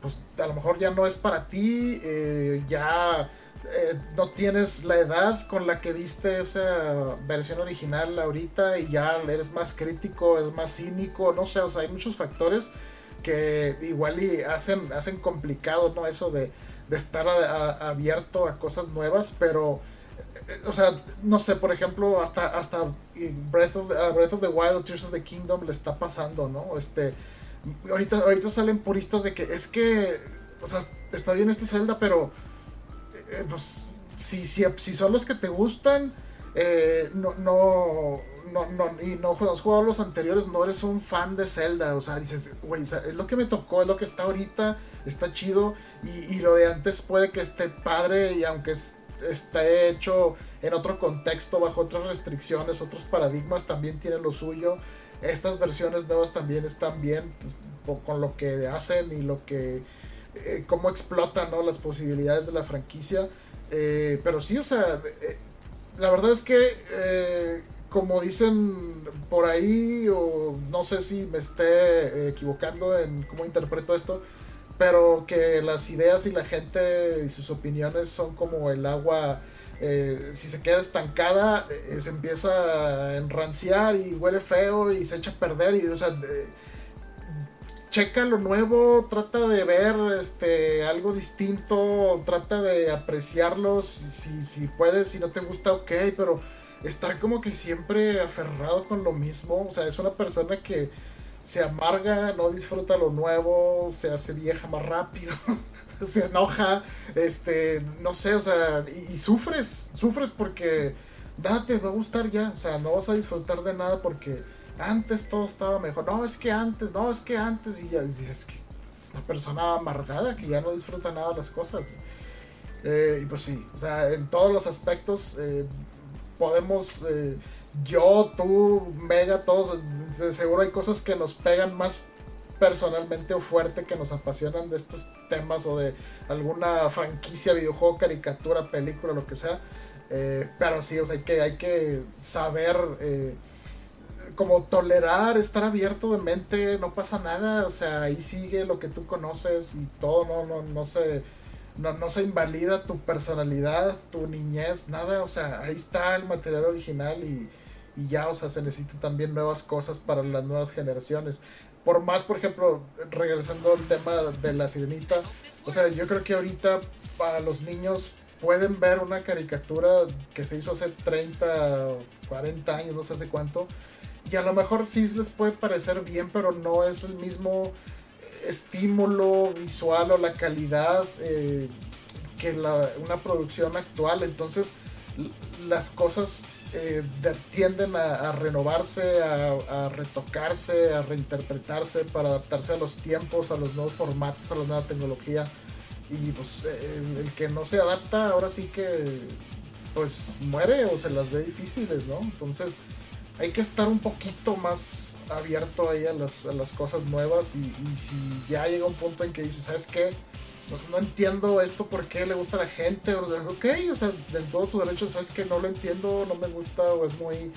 pues a lo mejor ya no es para ti, eh, ya eh, no tienes la edad con la que viste esa versión original ahorita y ya eres más crítico, es más cínico, no sé, o sea, hay muchos factores que igual y hacen, hacen complicado, ¿no? Eso de, estar abierto a cosas nuevas, pero o sea, no sé, por ejemplo, hasta, hasta Breath of, the, Breath of the Wild Tears of the Kingdom le está pasando, ¿no? Este, ahorita, ahorita salen puristas de que es que, o sea, está bien este Zelda, pero, eh, pues, si, si, si, son los que te gustan, eh, no, no, no, no, y no has jugado los anteriores, no eres un fan de Zelda, o sea, dices, güey, es lo que me tocó, es lo que está ahorita, está chido, y, y lo de antes puede que esté padre, y aunque es está hecho en otro contexto, bajo otras restricciones, otros paradigmas, también tiene lo suyo. Estas versiones nuevas también están bien pues, con lo que hacen y lo que eh, cómo explotan las posibilidades de la franquicia. Eh, pero sí, o sea, eh, la verdad es que como dicen por ahí, o no sé si me esté equivocando en cómo interpreto esto, pero que las ideas y la gente y sus opiniones son como el agua. Eh, si se queda estancada, eh, se empieza a enranciar y huele feo y se echa a perder. Y, o sea, checa lo nuevo, trata de ver este, algo distinto, trata de apreciarlo si, si puedes, si no te gusta, ok, pero estar como que siempre aferrado con lo mismo. O sea, es una persona que se amarga, no disfruta lo nuevo, se hace vieja más rápido, se enoja, este, no sé, o sea, y, sufres, sufres porque nada te va a gustar ya, o sea, no vas a disfrutar de nada porque antes todo estaba mejor, no, es que antes, no, es que antes, y ya dices que es una persona amargada que ya no disfruta nada de las cosas. Eh, y pues sí, o sea, en todos los aspectos eh, podemos... Eh, yo, tú, Mega, todos, seguro hay cosas que nos pegan más personalmente o fuerte que nos apasionan de estos temas o de alguna franquicia, videojuego, caricatura, película, lo que sea. Eh, pero sí, o sea, hay que, hay que saber eh, como tolerar, estar abierto de mente, no pasa nada, o sea, ahí sigue lo que tú conoces y todo, no, no, no se, no, no se invalida tu personalidad, tu niñez, nada, o sea, ahí está el material original y y ya, o sea, se necesitan también nuevas cosas para las nuevas generaciones. Por más, por ejemplo, regresando al tema de la sirenita, o sea, yo creo que ahorita para los niños pueden ver una caricatura que se hizo hace 30 o 40 años, no sé hace cuánto, y a lo mejor sí les puede parecer bien, pero no es el mismo estímulo visual o la calidad eh, que una producción actual. Entonces, las cosas eh, tienden a, renovarse, a, retocarse, a reinterpretarse para adaptarse a los tiempos, a los nuevos formatos, a la nueva tecnología. Y pues el, que no se adapta ahora sí que pues muere o se las ve difíciles, ¿no? Entonces hay que estar un poquito más abierto ahí a las, cosas nuevas y, y, si ya llega un punto en que dices, ¿sabes qué? No, entiendo esto, por qué le gusta a la gente. O sea, ok, o sea, de todo tu derecho, sabes que no lo entiendo, no me gusta o es muy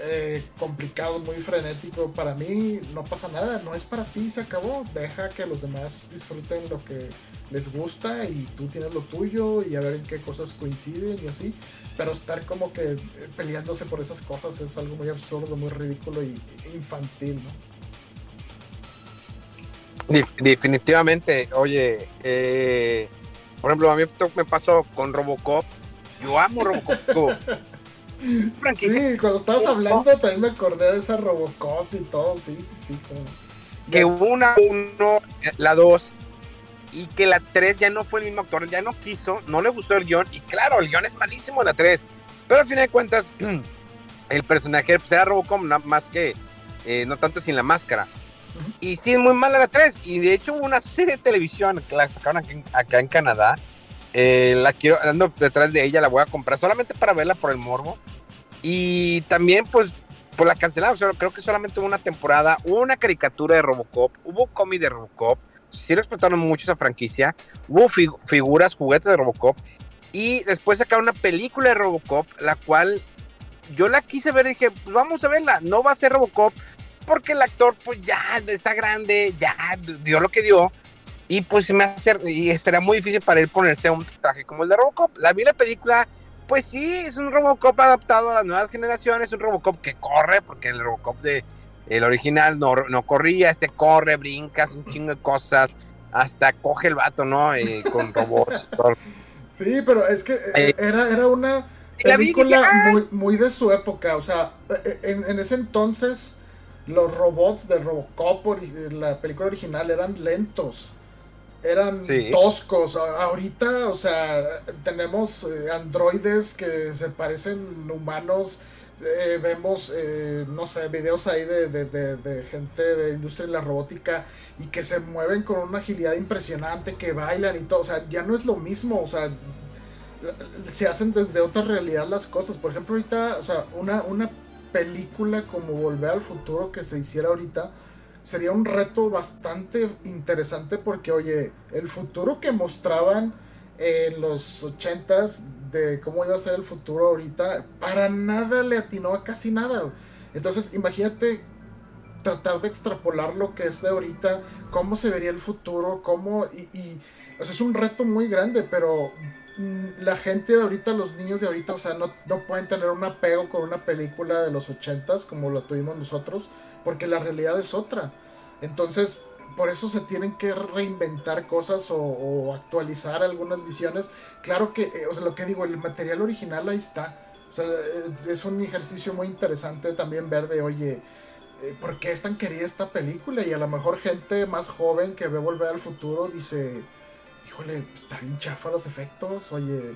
eh, complicado, muy frenético. Para mí no pasa nada, no es para ti, se acabó. Deja que los demás disfruten lo que les gusta y tú tienes lo tuyo y a ver en qué cosas coinciden y así. Pero estar como que eh, peleándose por esas cosas es algo muy absurdo, muy ridículo y infantil, ¿no? Definitivamente, oye, eh, por ejemplo, a mí me pasó con Robocop. Yo amo Robocop. sí, cuando estabas hablando también me acordé de esa Robocop y todo, sí, sí, sí. Que una, uno, la dos, y que la tres ya no fue el mismo actor, ya no quiso, no le gustó el guion, y claro, el guion es malísimo la tres, pero al fin de cuentas, el personaje pues, era Robocop, más que, eh, no tanto sin la máscara. Y sí, es muy mala la 3. Y de hecho hubo una serie de televisión que la sacaron acá, en Canadá. Eh, la quiero, ando detrás de ella, la voy a comprar solamente para verla por el morbo. Y también, pues, pues la cancelaron. creo que solamente hubo una temporada, hubo una caricatura de Robocop, hubo cómic de Robocop. Sí lo explotaron mucho esa franquicia. Hubo figuras, juguetes de Robocop. Y después sacaron una película de Robocop, la cual yo la quise ver y dije, pues vamos a verla. No va a ser Robocop, porque el actor pues ya está grande, ya dio lo que dio y pues me hace y estaría muy difícil para él ponerse un traje como el de Robocop. La vi la película, pues sí, es un Robocop adaptado a las nuevas generaciones, un Robocop que corre porque el Robocop de el original no, no corría, este corre, brincas, un chingo de cosas, hasta coge el vato, ¿no? Eh, con robots. sí, pero es que eh, eh, era, era una película ah". muy, muy, de su época, o sea, en, en ese entonces los robots de Robocop, la película original, eran lentos. Eran toscos. Ahorita, o sea, tenemos eh, androides que se parecen humanos. Eh, vemos, eh, no sé, videos ahí de, de, gente de industria de la robótica y que se mueven con una agilidad impresionante, que bailan y todo. O sea, ya no es lo mismo. O sea, se hacen desde otra realidad las cosas. Por ejemplo, ahorita, o sea, una, una película como Volver al Futuro que se hiciera ahorita, sería un reto bastante interesante porque, oye, el futuro que mostraban en los ochentas de cómo iba a ser el futuro ahorita, para nada le atinó a casi nada. Entonces, imagínate tratar de extrapolar lo que es de ahorita, cómo se vería el futuro, cómo... Y, es un reto muy grande, pero la gente de ahorita, los niños de ahorita, o sea, no, pueden tener un apego con una película de los ochentas como lo tuvimos nosotros, porque la realidad es otra. Entonces, por eso se tienen que reinventar cosas o, actualizar algunas visiones. Claro que, eh, o sea, lo que digo, el material original ahí está. O sea, es, un ejercicio muy interesante también ver de, oye, eh, ¿por qué es tan querida esta película? Y a lo mejor gente más joven que ve Volver al Futuro dice, híjole, está bien chafa los efectos, oye,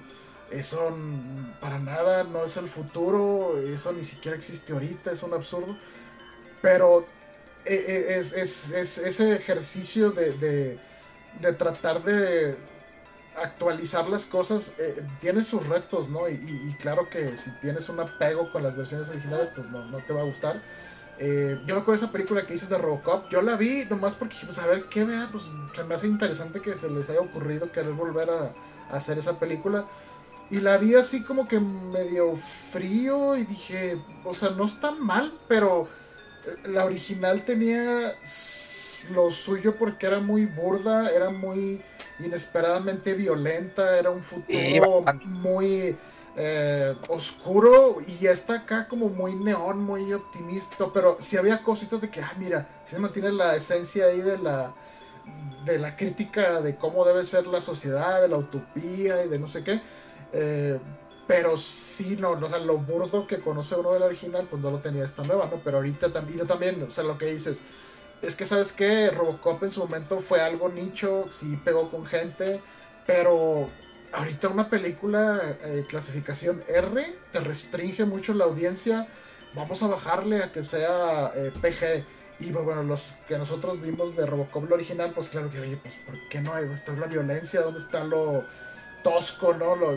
eso para nada no es el futuro, eso ni siquiera existe ahorita, es un absurdo. Pero e, e, es, ese ejercicio de, tratar de actualizar las cosas eh, tiene sus retos, ¿no? Y, claro que si tienes un apego con las versiones originales, pues no, no te va a gustar. Eh, yo me acuerdo de esa película que dices de Robocop. Yo la vi nomás porque, pues, a ver qué vea. Pues se me hace interesante que se les haya ocurrido querer volver a, hacer esa película. Y la vi así como que medio frío y dije, o sea, no está mal, pero eh, la original tenía lo suyo porque era muy burda, era muy inesperadamente violenta, era un futuro muy eh, oscuro y está acá como muy neón, muy optimista, pero si había cositas de que, ah, mira, si se mantiene la esencia ahí de la de la crítica de cómo debe ser la sociedad, de la utopía y de no sé qué. Eh, pero sí, no, o sea, lo burdo que conoce uno del original, pues no lo tenía esta nueva, ¿no? Pero ahorita también, yo también, o sea, lo que dices, es que sabes que Robocop en su momento fue algo nicho, sí pegó con gente, pero ahorita una película eh, clasificación R te restringe mucho la audiencia. Vamos a bajarle a que sea eh, PG. Y pues, bueno, los que nosotros vimos de Robocop lo original, pues claro que, oye, pues ¿por qué no? ¿Dónde está la violencia? ¿Dónde está lo tosco, no? Lo,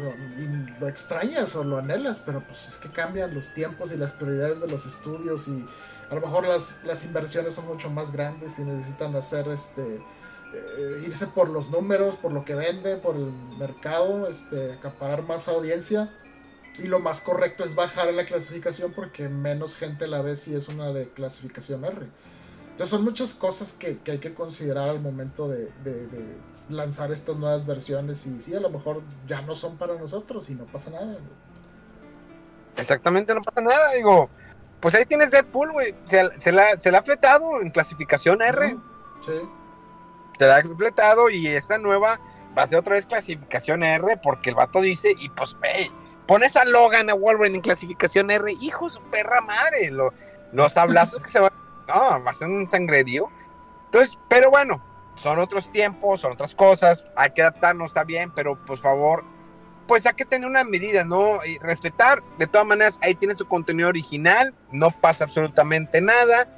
lo extrañas o lo anhelas, pero pues es que cambian los tiempos y las prioridades de los estudios y a lo mejor las, las inversiones son mucho más grandes y necesitan hacer este eh, irse por los números, por lo que vende, por el mercado, este, acaparar más audiencia. Y lo más correcto es bajar la clasificación porque menos gente la ve si es una de clasificación R. Entonces son muchas cosas que, que hay que considerar al momento de, de, de, lanzar estas nuevas versiones y sí, a lo mejor ya no son para nosotros y no pasa nada. Exactamente, no pasa nada, digo. Pues ahí tienes Deadpool, güey. Se, se, la, se la ha fletado en clasificación R. Sí. Se la ha fletado y esta nueva va a ser otra vez clasificación R porque el vato dice, y pues, hey, pones a Logan, a Wolverine en clasificación R, hijo su perra madre, lo, los hablazos que se van, no, va a ser un sangrerío. Entonces, pero bueno, son otros tiempos, son otras cosas, hay que adaptarnos, está bien, pero por favor, pues hay que tener una medida, ¿no? Y respetar, de todas maneras, ahí tienes tu contenido original, no pasa absolutamente nada,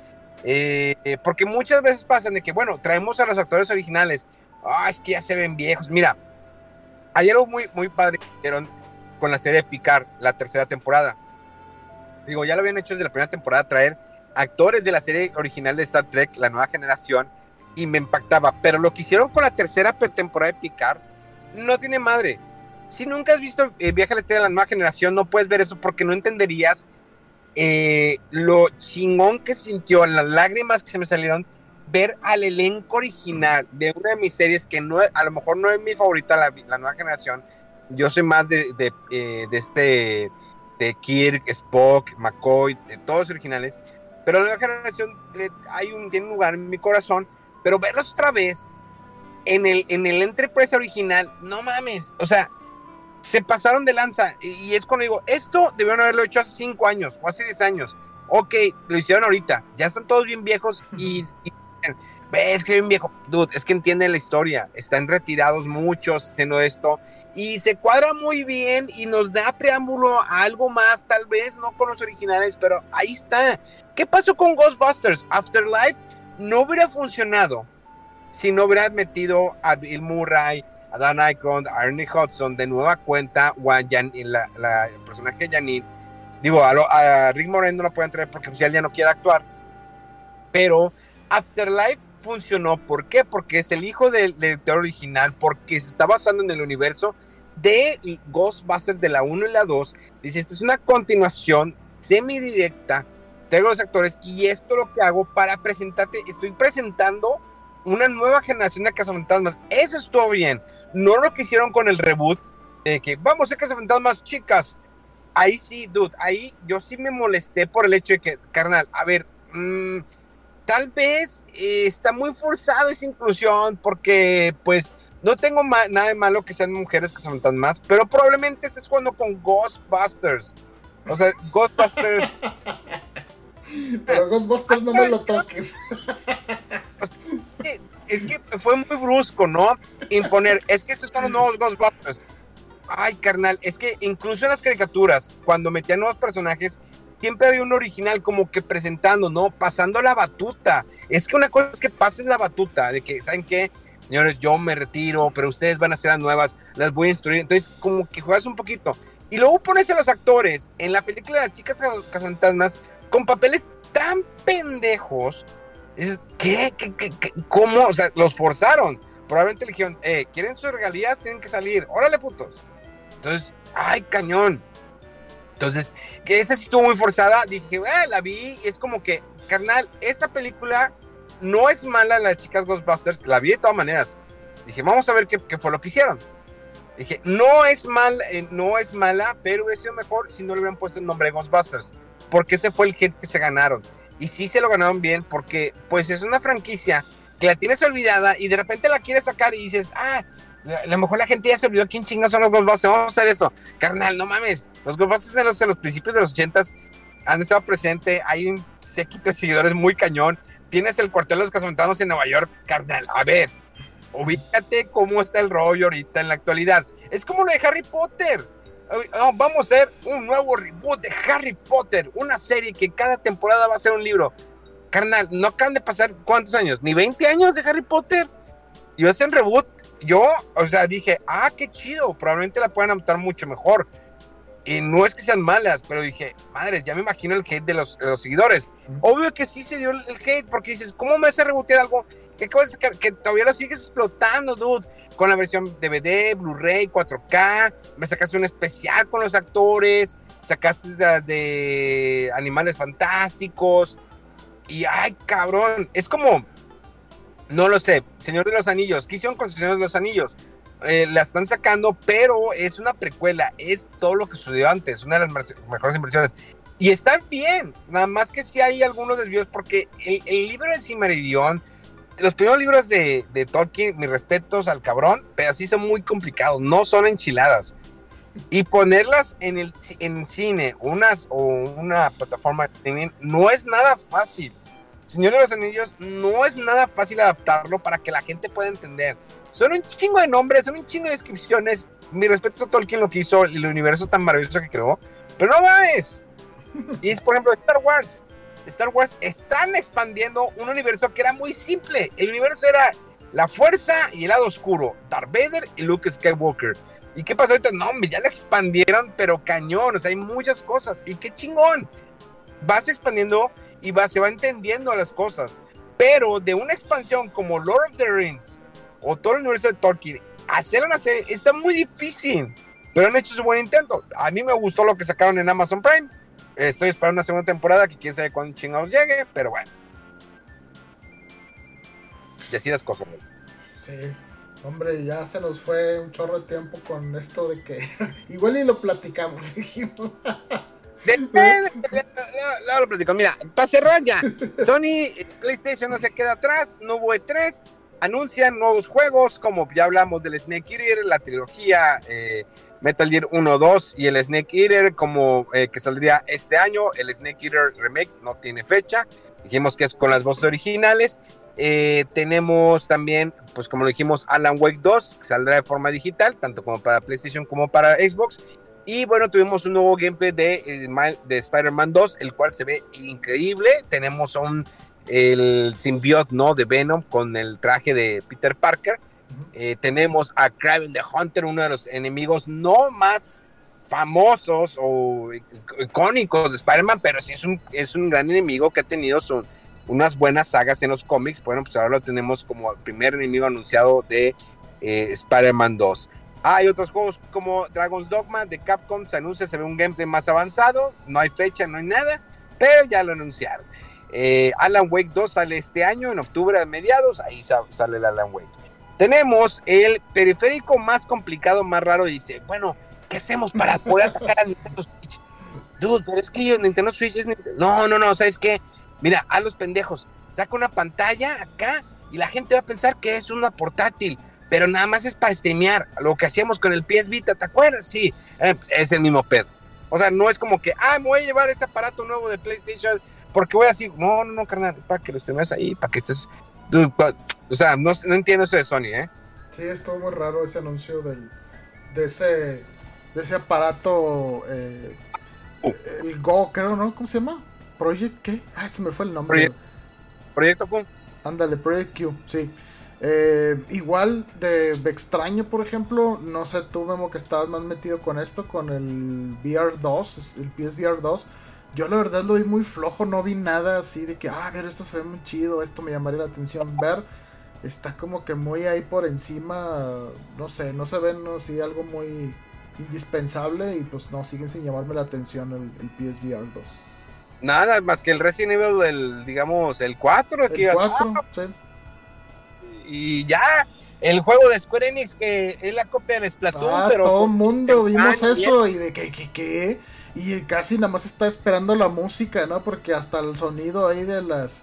eh, porque muchas veces pasan de que, bueno, traemos a los actores originales, ah, es que ya se ven viejos, mira, hay algo muy, muy padre que hicieron con la serie de Picard, la tercera temporada. Digo, ya lo habían hecho desde la primera temporada, traer actores de la serie original de Star Trek, la nueva generación, y me impactaba. Pero lo que hicieron con la tercera temporada de Picard no tiene madre. Si nunca has visto eh, Viaje a la Estrella de la nueva generación, no puedes ver eso porque no entenderías eh, lo chingón que sintió, las lágrimas que se me salieron, ver al elenco original de una de mis series que no, a lo mejor no es mi favorita, la, la nueva generación. Yo soy más de, de, eh, de este, de Kirk, Spock, McCoy, de todos los originales. Pero la nueva generación hay un, tiene un lugar en mi corazón. Pero verlos otra vez en el, en el Enterprise original, no mames. O sea, se pasaron de lanza. Y, es cuando digo, esto debieron haberlo hecho hace 5 años o hace 10 años. Ok, lo hicieron ahorita. Ya están todos bien viejos y, y es que bien viejo. Dude, es que entienden la historia. Están retirados muchos haciendo esto. Y se cuadra muy bien y nos da preámbulo a algo más, tal vez no con los originales, pero ahí está. ¿Qué pasó con Ghostbusters? Afterlife no hubiera funcionado si no hubieras metido a Bill Murray, Dan Aykroyd, Ernie Hudson de nueva cuenta, Jan, la, la, el personaje de Janine. Digo, a, Rick Moran no lo pueden traer porque pues, él ya no quiere actuar. Pero Afterlife funcionó. ¿Por qué? Porque es el hijo del director original, porque se está basando en el universo de Ghostbusters de la 1 y la 2. Dice, esta es una continuación semidirecta. Tengo los actores y esto lo que hago para presentarte, estoy presentando una nueva generación de cazafantasmas. Eso estuvo bien. No lo que hicieron con el reboot, de que vamos a ser cazafantasmas chicas. Ahí sí, dude, ahí yo sí me molesté por el hecho de que, carnal, a ver, mmm, tal vez eh, está muy forzado esa inclusión porque, pues, no tengo nada de malo que sean mujeres que son tan más, pero probablemente estés jugando con Ghostbusters. O sea, Ghostbusters. pero Ghostbusters no me lo toques. es que fue muy brusco, ¿no? Imponer, es que estos son los nuevos Ghostbusters. Ay, carnal, es que incluso en las caricaturas, cuando metían nuevos personajes, siempre había un original como que presentando, ¿no? Pasando la batuta. Es que una cosa es que pases la batuta, de que, ¿saben qué? Señores, yo me retiro, pero ustedes van a ser las nuevas, las voy a instruir. Entonces, como que juegas un poquito. Y luego pones a los actores en la película de las chicas cazafantasmas con papeles tan pendejos. Dices, ¿qué? ¿Cómo? O sea, los forzaron. Probablemente le dijeron, eh, ¿quieren sus regalías? Tienen que salir. Órale, putos. Entonces, ay, cañón. Entonces, que esa sí estuvo muy forzada. Dije, eh, la vi y es como que, carnal, esta película no es mala, las chicas Ghostbusters. La vi de todas maneras. Dije, vamos a ver qué, qué fue lo que hicieron. Dije, no es mal, eh, no es mala, pero hubiera sido mejor si no le hubieran puesto el nombre de Ghostbusters. Porque ese fue el hit que se ganaron. Y sí se lo ganaron bien porque, pues, es una franquicia que la tienes olvidada y de repente la quieres sacar y dices, ah, a lo mejor la gente ya se olvidó quién chingas son los Ghostbusters. Vamos a hacer esto. Carnal, no mames. Los Ghostbusters en los, en los principios de los ochentas han estado presentes. Hay un séquito de seguidores muy cañón. tienes el cuartel de los casamentanos en Nueva York, carnal. A ver, ubícate cómo está el rollo ahorita en la actualidad. Es como lo de Harry Potter. Oh, vamos a hacer un nuevo reboot de Harry Potter, una serie que cada temporada va a ser un libro. Carnal, no acaban de pasar cuántos años, ni 20 años de Harry Potter. Y va a ser un reboot. Yo, o sea, dije, ah, qué chido, probablemente la puedan adaptar mucho mejor. Y no es que sean malas, pero dije, madre, ya me imagino el hate de los, seguidores. Obvio que sí se dio el, hate, porque dices, ¿cómo me a rebotear algo que, que todavía lo sigues explotando, dude? Con la versión DVD, Blu-ray, 4K, me sacaste un especial con los actores, sacaste de, de Animales Fantásticos, y ay, cabrón, es como, no lo sé, Señor de los Anillos, ¿qué hicieron con Señor de los Anillos? Eh, la están sacando, pero es una precuela, es todo lo que sucedió antes, una de las mejores inversiones. Y está bien, nada más que si hay algunos desvíos, porque el, libro de Cimarillón, los primeros libros de, de, Tolkien, mis respetos al cabrón, pero así son muy complicados, no son enchiladas. Y ponerlas en el en cine, unas o una plataforma no es nada fácil. Señor de los Anillos, no es nada fácil adaptarlo para que la gente pueda entender. Son un chingo de nombres, son un chingo de descripciones. Mi respeto a Tolkien lo que hizo, el universo tan maravilloso que creó. Pero no mames. Y es, por ejemplo, Star Wars. Star Wars están expandiendo un universo que era muy simple. El universo era la fuerza y el lado oscuro. Darth Vader y Luke Skywalker. ¿Y qué pasó ahorita? No, ya la expandieron, pero cañón. O sea, hay muchas cosas. Y qué chingón. Vas expandiendo y va, se va entendiendo las cosas. Pero de una expansión como Lord of the Rings, o todo el universo de Tolkien, hacer una serie está muy difícil, pero han hecho su buen intento. A mí me gustó lo que sacaron en Amazon Prime. Estoy esperando una segunda temporada que quién sabe cuándo chingados llegue, pero bueno. Y así las cosas. Sí, hombre, ya se nos fue un chorro de tiempo con esto de que igual y lo platicamos, dijimos. lo platicamos. Mira, para cerrar ya, Sony PlayStation no se queda atrás, no hubo E3, anuncian nuevos juegos, como ya hablamos del Snake Eater, la trilogía eh, Metal Gear 1, 2 y el Snake Eater, como eh, que saldría este año. El Snake Eater Remake no tiene fecha. Dijimos que es con las voces originales. Eh, tenemos también, pues como lo dijimos, Alan Wake 2, que saldrá de forma digital, tanto como para PlayStation como para Xbox. Y bueno, tuvimos un nuevo gameplay de, de Spider-Man 2, el cual se ve increíble. Tenemos un el symbiote, ¿no? De Venom con el traje de Peter Parker. Eh, tenemos a Kraven the Hunter, uno de los enemigos no más famosos o icónicos de Spider-Man, pero sí es un, es un gran enemigo que ha tenido unas buenas sagas en los cómics. Bueno, pues ahora lo tenemos como el primer enemigo anunciado de eh, Spider-Man 2. hay otros juegos como Dragon's Dogma de Capcom, se anuncia, se ve un gameplay más avanzado, no hay fecha, no hay nada, pero ya lo anunciaron. Eh, Alan Wake 2 sale este año, en octubre a mediados, ahí sale el Alan Wake. Tenemos el periférico más complicado, más raro, dice, bueno, ¿qué hacemos para poder atacar a Nintendo Switch? Dude, pero es que yo, Nintendo Switch es Nintendo... No, no, no, ¿sabes qué? Mira, a los pendejos, saca una pantalla acá y la gente va a pensar que es una portátil, pero nada más es para streamear, lo que hacíamos con el PS Vita, ¿te acuerdas? Sí, eh, es el mismo pedo. O sea, no es como que, ah, me voy a llevar este aparato nuevo de PlayStation porque voy así, no, no, no, carnal, para que lo estés ahí, para que estés. O sea, no, no, entiendo eso de Sony, ¿eh? Sí, estuvo muy raro ese anuncio del, de ese de ese aparato, eh, uh. el Go, creo, ¿no? ¿Cómo se llama? Project, ¿qué? Ah, se me fue el nombre. Proyecto Q. Ándale, Project Q, sí. Eh, igual de extraño, por ejemplo, no sé tú, Memo, que estabas más metido con esto, con el VR 2, el PSVR 2 yo la verdad lo vi muy flojo, no vi nada así de que, ah, ver, esto se ve muy chido, esto me llamaría la atención. Ver, está como que muy ahí por encima, no sé, no se ven así algo muy indispensable y pues no, siguen sin llamarme la atención el, PSVR 2. Nada, más que el Resident Evil del, digamos, el 4. El 4, sí. Y ya, el juego de Square Enix que es la copia del Splatoon, ah, pero... todo el mundo vimos eso y de que, que, que y casi nada más está esperando la música, ¿no? Porque hasta el sonido ahí de las...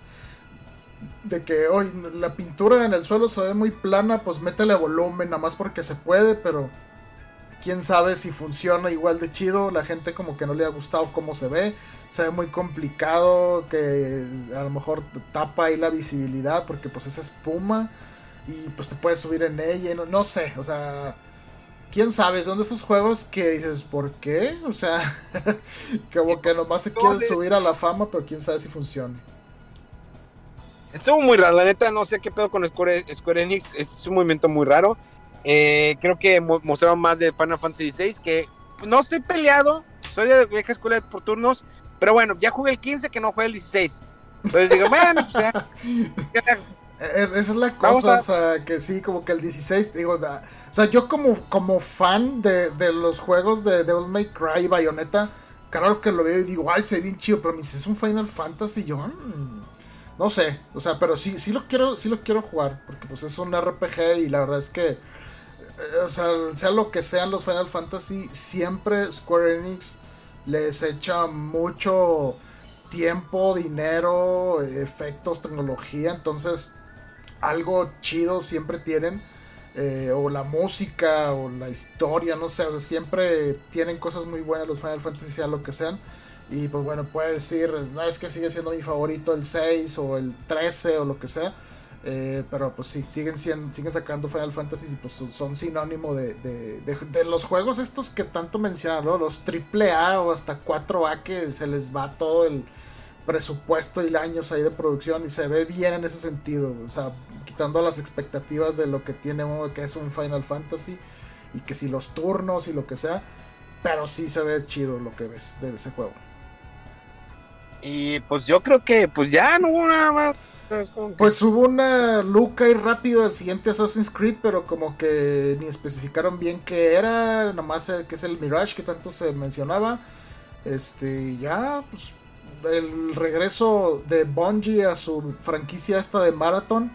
De que hoy la pintura en el suelo se ve muy plana, pues métele volumen, nada más porque se puede, pero... quién sabe si funciona igual de chido. La gente como que no le ha gustado cómo se ve. Se ve muy complicado, que a lo mejor tapa ahí la visibilidad porque pues es espuma y pues te puedes subir en ella. No, no sé, o sea, quién sabe, son de esos juegos que dices, ¿por qué? O sea, como que nomás se quieren subir a la fama, pero quién sabe si funciona. Estuvo muy raro, la neta, no sé qué pedo con Square, Square Enix, es un movimiento muy raro. Eh, creo que mostraron más de Final Fantasy VI, que no estoy peleado, soy de vieja escuela por turnos, pero bueno, ya jugué el 15 que no jugué el 16. Entonces digo, bueno, pues ya. esa es la cosa, o sea, que sí, como que el 16, digo, o sea, yo como, como fan de, de los juegos de Devil May Cry y Bayonetta, claro que lo veo y digo, ay, se ve bien chido, pero me es un Final Fantasy, yo, mm, no sé, o sea, pero sí, sí lo quiero, sí lo quiero jugar, porque pues es un RPG y la verdad es que o sea, sea lo que sean los Final Fantasy, siempre Square Enix les echa mucho tiempo, dinero, efectos, tecnología, entonces algo chido siempre tienen. Eh, o la música, o la historia, no sé, siempre tienen cosas muy buenas los Final Fantasy, sea lo que sean. Y pues bueno, puede decir, no es que sigue siendo mi favorito el 6 o el 13 o lo que sea. Eh, pero pues sí, siguen, siguen sacando Final Fantasy y pues son sinónimo de, de, los juegos estos que tanto mencionan, ¿no? Los AAA o hasta 4A que se les va todo el presupuesto y años ahí de producción y se ve bien en ese sentido, o sea, quitando las expectativas de lo que tiene uno que es un Final Fantasy y que si los turnos y lo que sea, pero sí se ve chido lo que ves de ese juego. Y pues yo creo que pues ya no hubo nada más pues hubo una look ahí rápido del siguiente Assassin's Creed, pero como que ni especificaron bien qué era, nomás que es el Mirage que tanto se mencionaba. Este, ya, pues el regreso de Bungie a su franquicia esta de Marathon,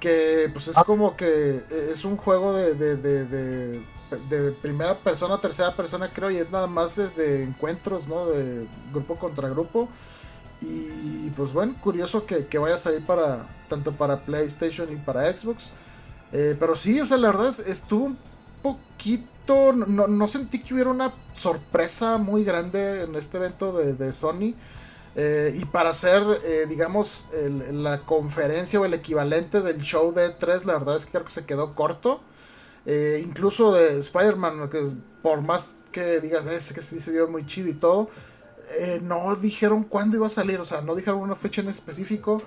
que pues es ah. como que es un juego de, de, de, de, primera persona, tercera persona creo, y es nada más de, encuentros, ¿no? De grupo contra grupo. Y pues bueno, curioso que, vaya a salir para tanto para PlayStation y para Xbox. Eh, pero sí, o sea, la verdad estuvo un poquito. No, sentí que hubiera una sorpresa muy grande en este evento de, Sony. Eh, y para hacer, eh, digamos, la conferencia o el equivalente del show de E3, la verdad es que creo que se quedó corto. incluso de Spider-Man, que por más que digas, es que se vio muy chido y todo eh, no dijeron cuándo iba a salir, o sea, no dijeron una fecha en específico.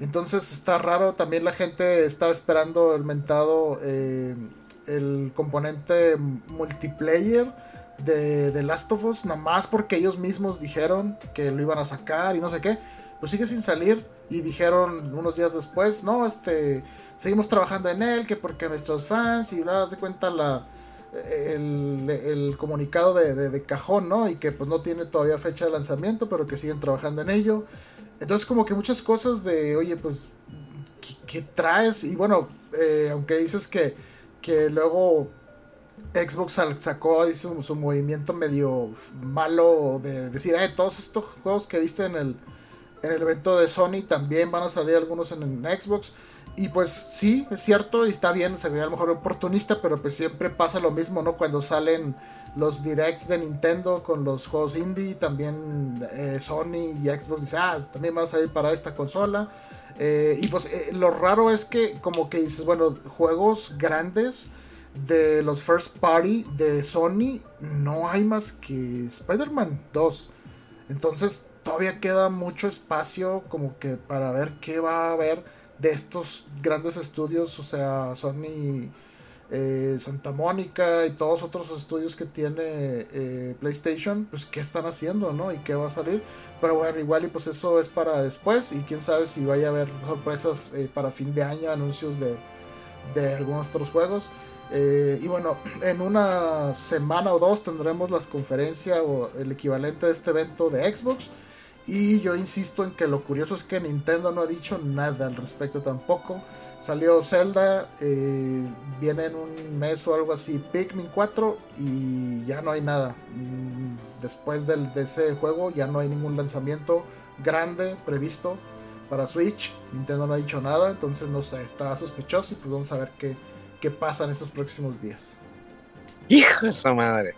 Entonces está raro, también la gente estaba esperando el mentado, eh, el componente multiplayer de, de, Last of Us, nomás porque ellos mismos dijeron que lo iban a sacar y no sé qué. Pues sigue sin salir y dijeron unos días después, no, este, seguimos trabajando en él, que porque nuestros fans y bla, de cuenta la el, comunicado de, cajón, ¿no? Y que pues no tiene todavía fecha de lanzamiento, pero que siguen trabajando en ello. Entonces como que muchas cosas de, oye, pues, ¿qué, traes? Y bueno, eh, aunque dices que, que luego Xbox sacó su, movimiento medio malo de decir, eh, todos estos juegos que viste en el, en el evento de Sony también van a salir algunos en, en Xbox. Y pues sí, es cierto, y está bien, se ve a lo mejor oportunista, pero pues siempre pasa lo mismo, ¿no? Cuando salen los directs de Nintendo con los juegos indie, también eh, Sony y Xbox dice, ah, también van a salir para esta consola. Eh, y pues eh, lo raro es que como que dices, bueno, juegos grandes de los first party de Sony, no hay más que Spider-Man 2. Entonces todavía queda mucho espacio como que para ver qué va a haber de estos grandes estudios, o sea, Sony, eh, Santa Mónica y todos otros estudios que tiene eh, PlayStation, pues qué están haciendo, ¿no? Y qué va a salir. Pero bueno, igual y pues eso es para después y quién sabe si vaya a haber sorpresas eh, para fin de año, anuncios de, de algunos otros juegos. Y bueno, en una semana o dos tendremos las conferencias o el equivalente de este evento de Xbox. Y yo insisto en que lo curioso es que Nintendo no ha dicho nada al respecto tampoco. Salió Zelda, eh, viene en un mes o algo así Pikmin 4 y ya no hay nada. Mm, después del, de ese juego ya no hay ningún lanzamiento grande previsto para Switch. Nintendo no ha dicho nada, entonces no sé, está sospechoso y pues vamos a ver qué, qué pasa en estos próximos días. Hijo de su madre.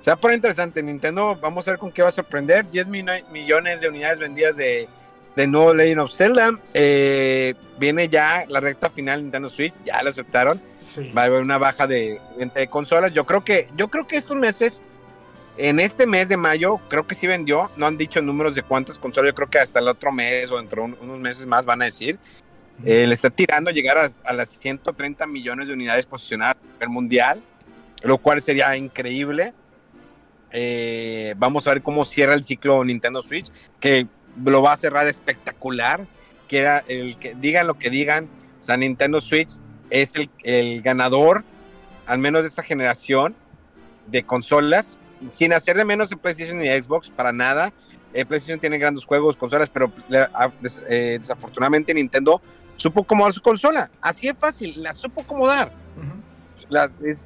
Se va a poner interesante. Nintendo, vamos a ver con qué va a sorprender. 10 millones de unidades vendidas de, de nuevo Legend of Zelda. Eh, viene ya la recta final Nintendo Switch, ya lo aceptaron. Va a haber una baja de de consolas. Yo creo que, yo creo que estos meses, en este mes de mayo, creo que sí vendió. No han dicho números de cuántas consolas. Yo creo que hasta el otro mes o dentro de unos meses más van a decir. Eh, le está tirando llegar a, a, las 130 millones de unidades posicionadas a nivel mundial, lo cual sería increíble. Eh, vamos a ver cómo cierra el ciclo Nintendo Switch, que lo va a cerrar espectacular. Que el digan lo que digan, o Nintendo Switch es el, ganador, al menos de esta generación de consolas, sin hacer de menos de PlayStation y Xbox para nada. Eh, PlayStation tiene grandes juegos, consolas, pero eh, desafortunadamente Nintendo supo acomodar su consola. Así es fácil, la supo acomodar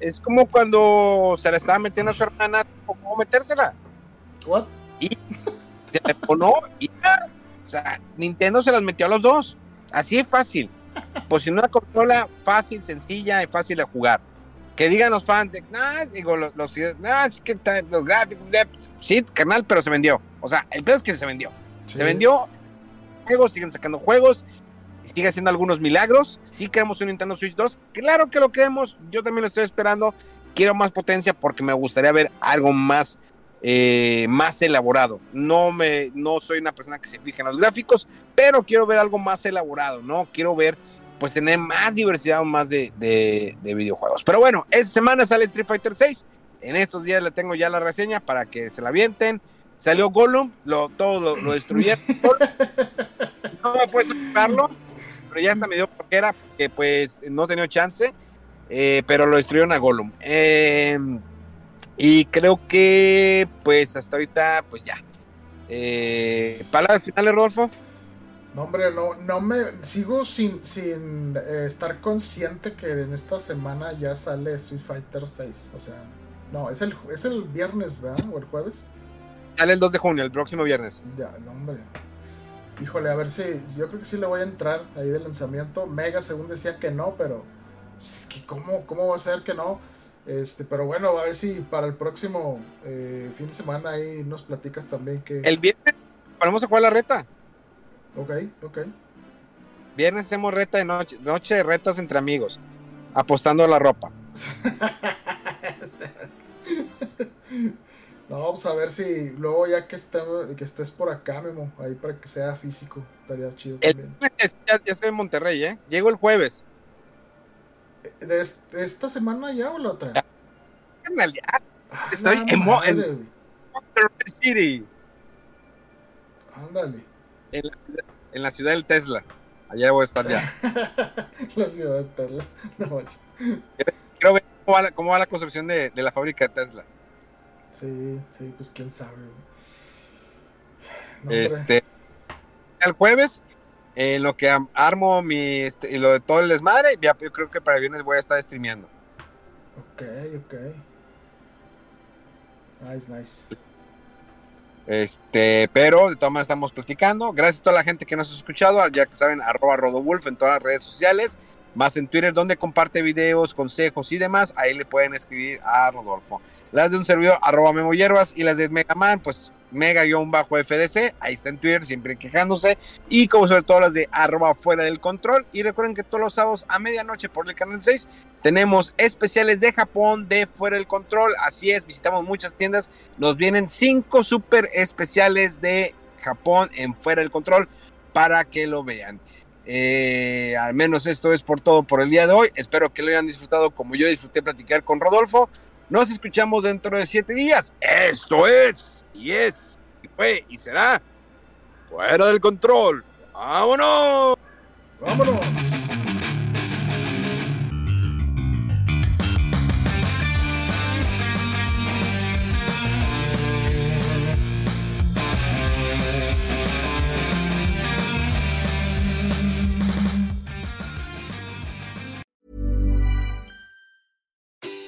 es, como cuando se le estaba metiendo a su hermana, como metérsela. ¿What? Y se le ponó y O sea, Nintendo se las metió a los dos. Así es fácil. Pues si una consola fácil, sencilla y fácil de jugar. Que digan los fans, nah, digo, los, los, es que los gráficos, sí, carnal, pero se vendió. O sea, el pedo es que se vendió. Se vendió, juegos, siguen sacando juegos, sigue haciendo algunos milagros. Si queremos un Nintendo Switch 2, claro que lo queremos. Yo también lo estoy esperando. Quiero más potencia porque me gustaría ver algo más, eh, más elaborado. No, me, no soy una persona que se fije en los gráficos, pero quiero ver algo más elaborado. No quiero ver, pues tener más diversidad, más de, de, videojuegos. Pero bueno, esta semana sale Street Fighter 6. En estos días le tengo ya la reseña para que se la avienten. Salió Gollum, lo, todo lo, lo destruyeron. no me puedo explicarlo pero ya hasta me dio era porque pues no tenía chance, eh, pero lo destruyeron a Gollum. Em, y creo que pues hasta ahorita pues ya. Eh, ¿Palabras finales, Rodolfo? No, hombre, no, no me sigo sin, sin eh, estar consciente que en esta semana ya sale Street Fighter 6. O sea, no, es el, es el viernes, ¿verdad? O el jueves. Sale el 2 de junio, el próximo viernes. Ya, no, hombre. Híjole, a ver si. Yo creo que sí le voy a entrar ahí de lanzamiento. Mega, según decía que no, pero. Es que, ¿cómo, cómo va a ser que no? Este, pero bueno, a ver si para el próximo eh, fin de semana ahí nos platicas también que. El viernes vamos a jugar la reta. Ok, ok. Viernes hacemos reta de noche, noche de retas entre amigos, apostando a la ropa. No, vamos a ver si luego ya que, que estés por acá, Memo, ahí para que sea físico, estaría chido también. ya, estoy en Monterrey, ¿eh? Llego el jueves. ¿De, esta semana ya o la otra? Ya. Ah, estoy en, Monterrey City. Ándale. En la, ciudad, del Tesla. Allá voy a estar ya. la ciudad del Tesla. No, Quiero ver cómo va la, construcción de, de la fábrica de Tesla. Sí, sí, pues quién sabe. este, el jueves, en lo que armo mi, este, y lo de todo el desmadre, ya yo creo que para el viernes voy a estar streameando. Ok, ok. Nice, nice. Este, pero de todas maneras estamos platicando. Gracias a toda la gente que nos ha escuchado, ya que saben, arroba Rodowulf en todas las redes sociales más en Twitter donde comparte videos, consejos y demás, ahí le pueden escribir a Rodolfo. Las de un servidor arroba Memo y las de Megaman, pues mega-fdc, ahí está en Twitter siempre quejándose y como sobre todo las de arroba fuera del control y recuerden que todos los sábados a medianoche por el canal 6 tenemos especiales de Japón de fuera del control, así es, visitamos muchas tiendas, nos vienen cinco super especiales de Japón en fuera del control para que lo vean. Eh, al menos esto es por todo por el día de hoy. Espero que lo hayan disfrutado como yo disfruté platicar con Rodolfo. Nos escuchamos dentro de siete días. Esto es, y es, y fue, y será fuera del control. ¡Vámonos! ¡Vámonos!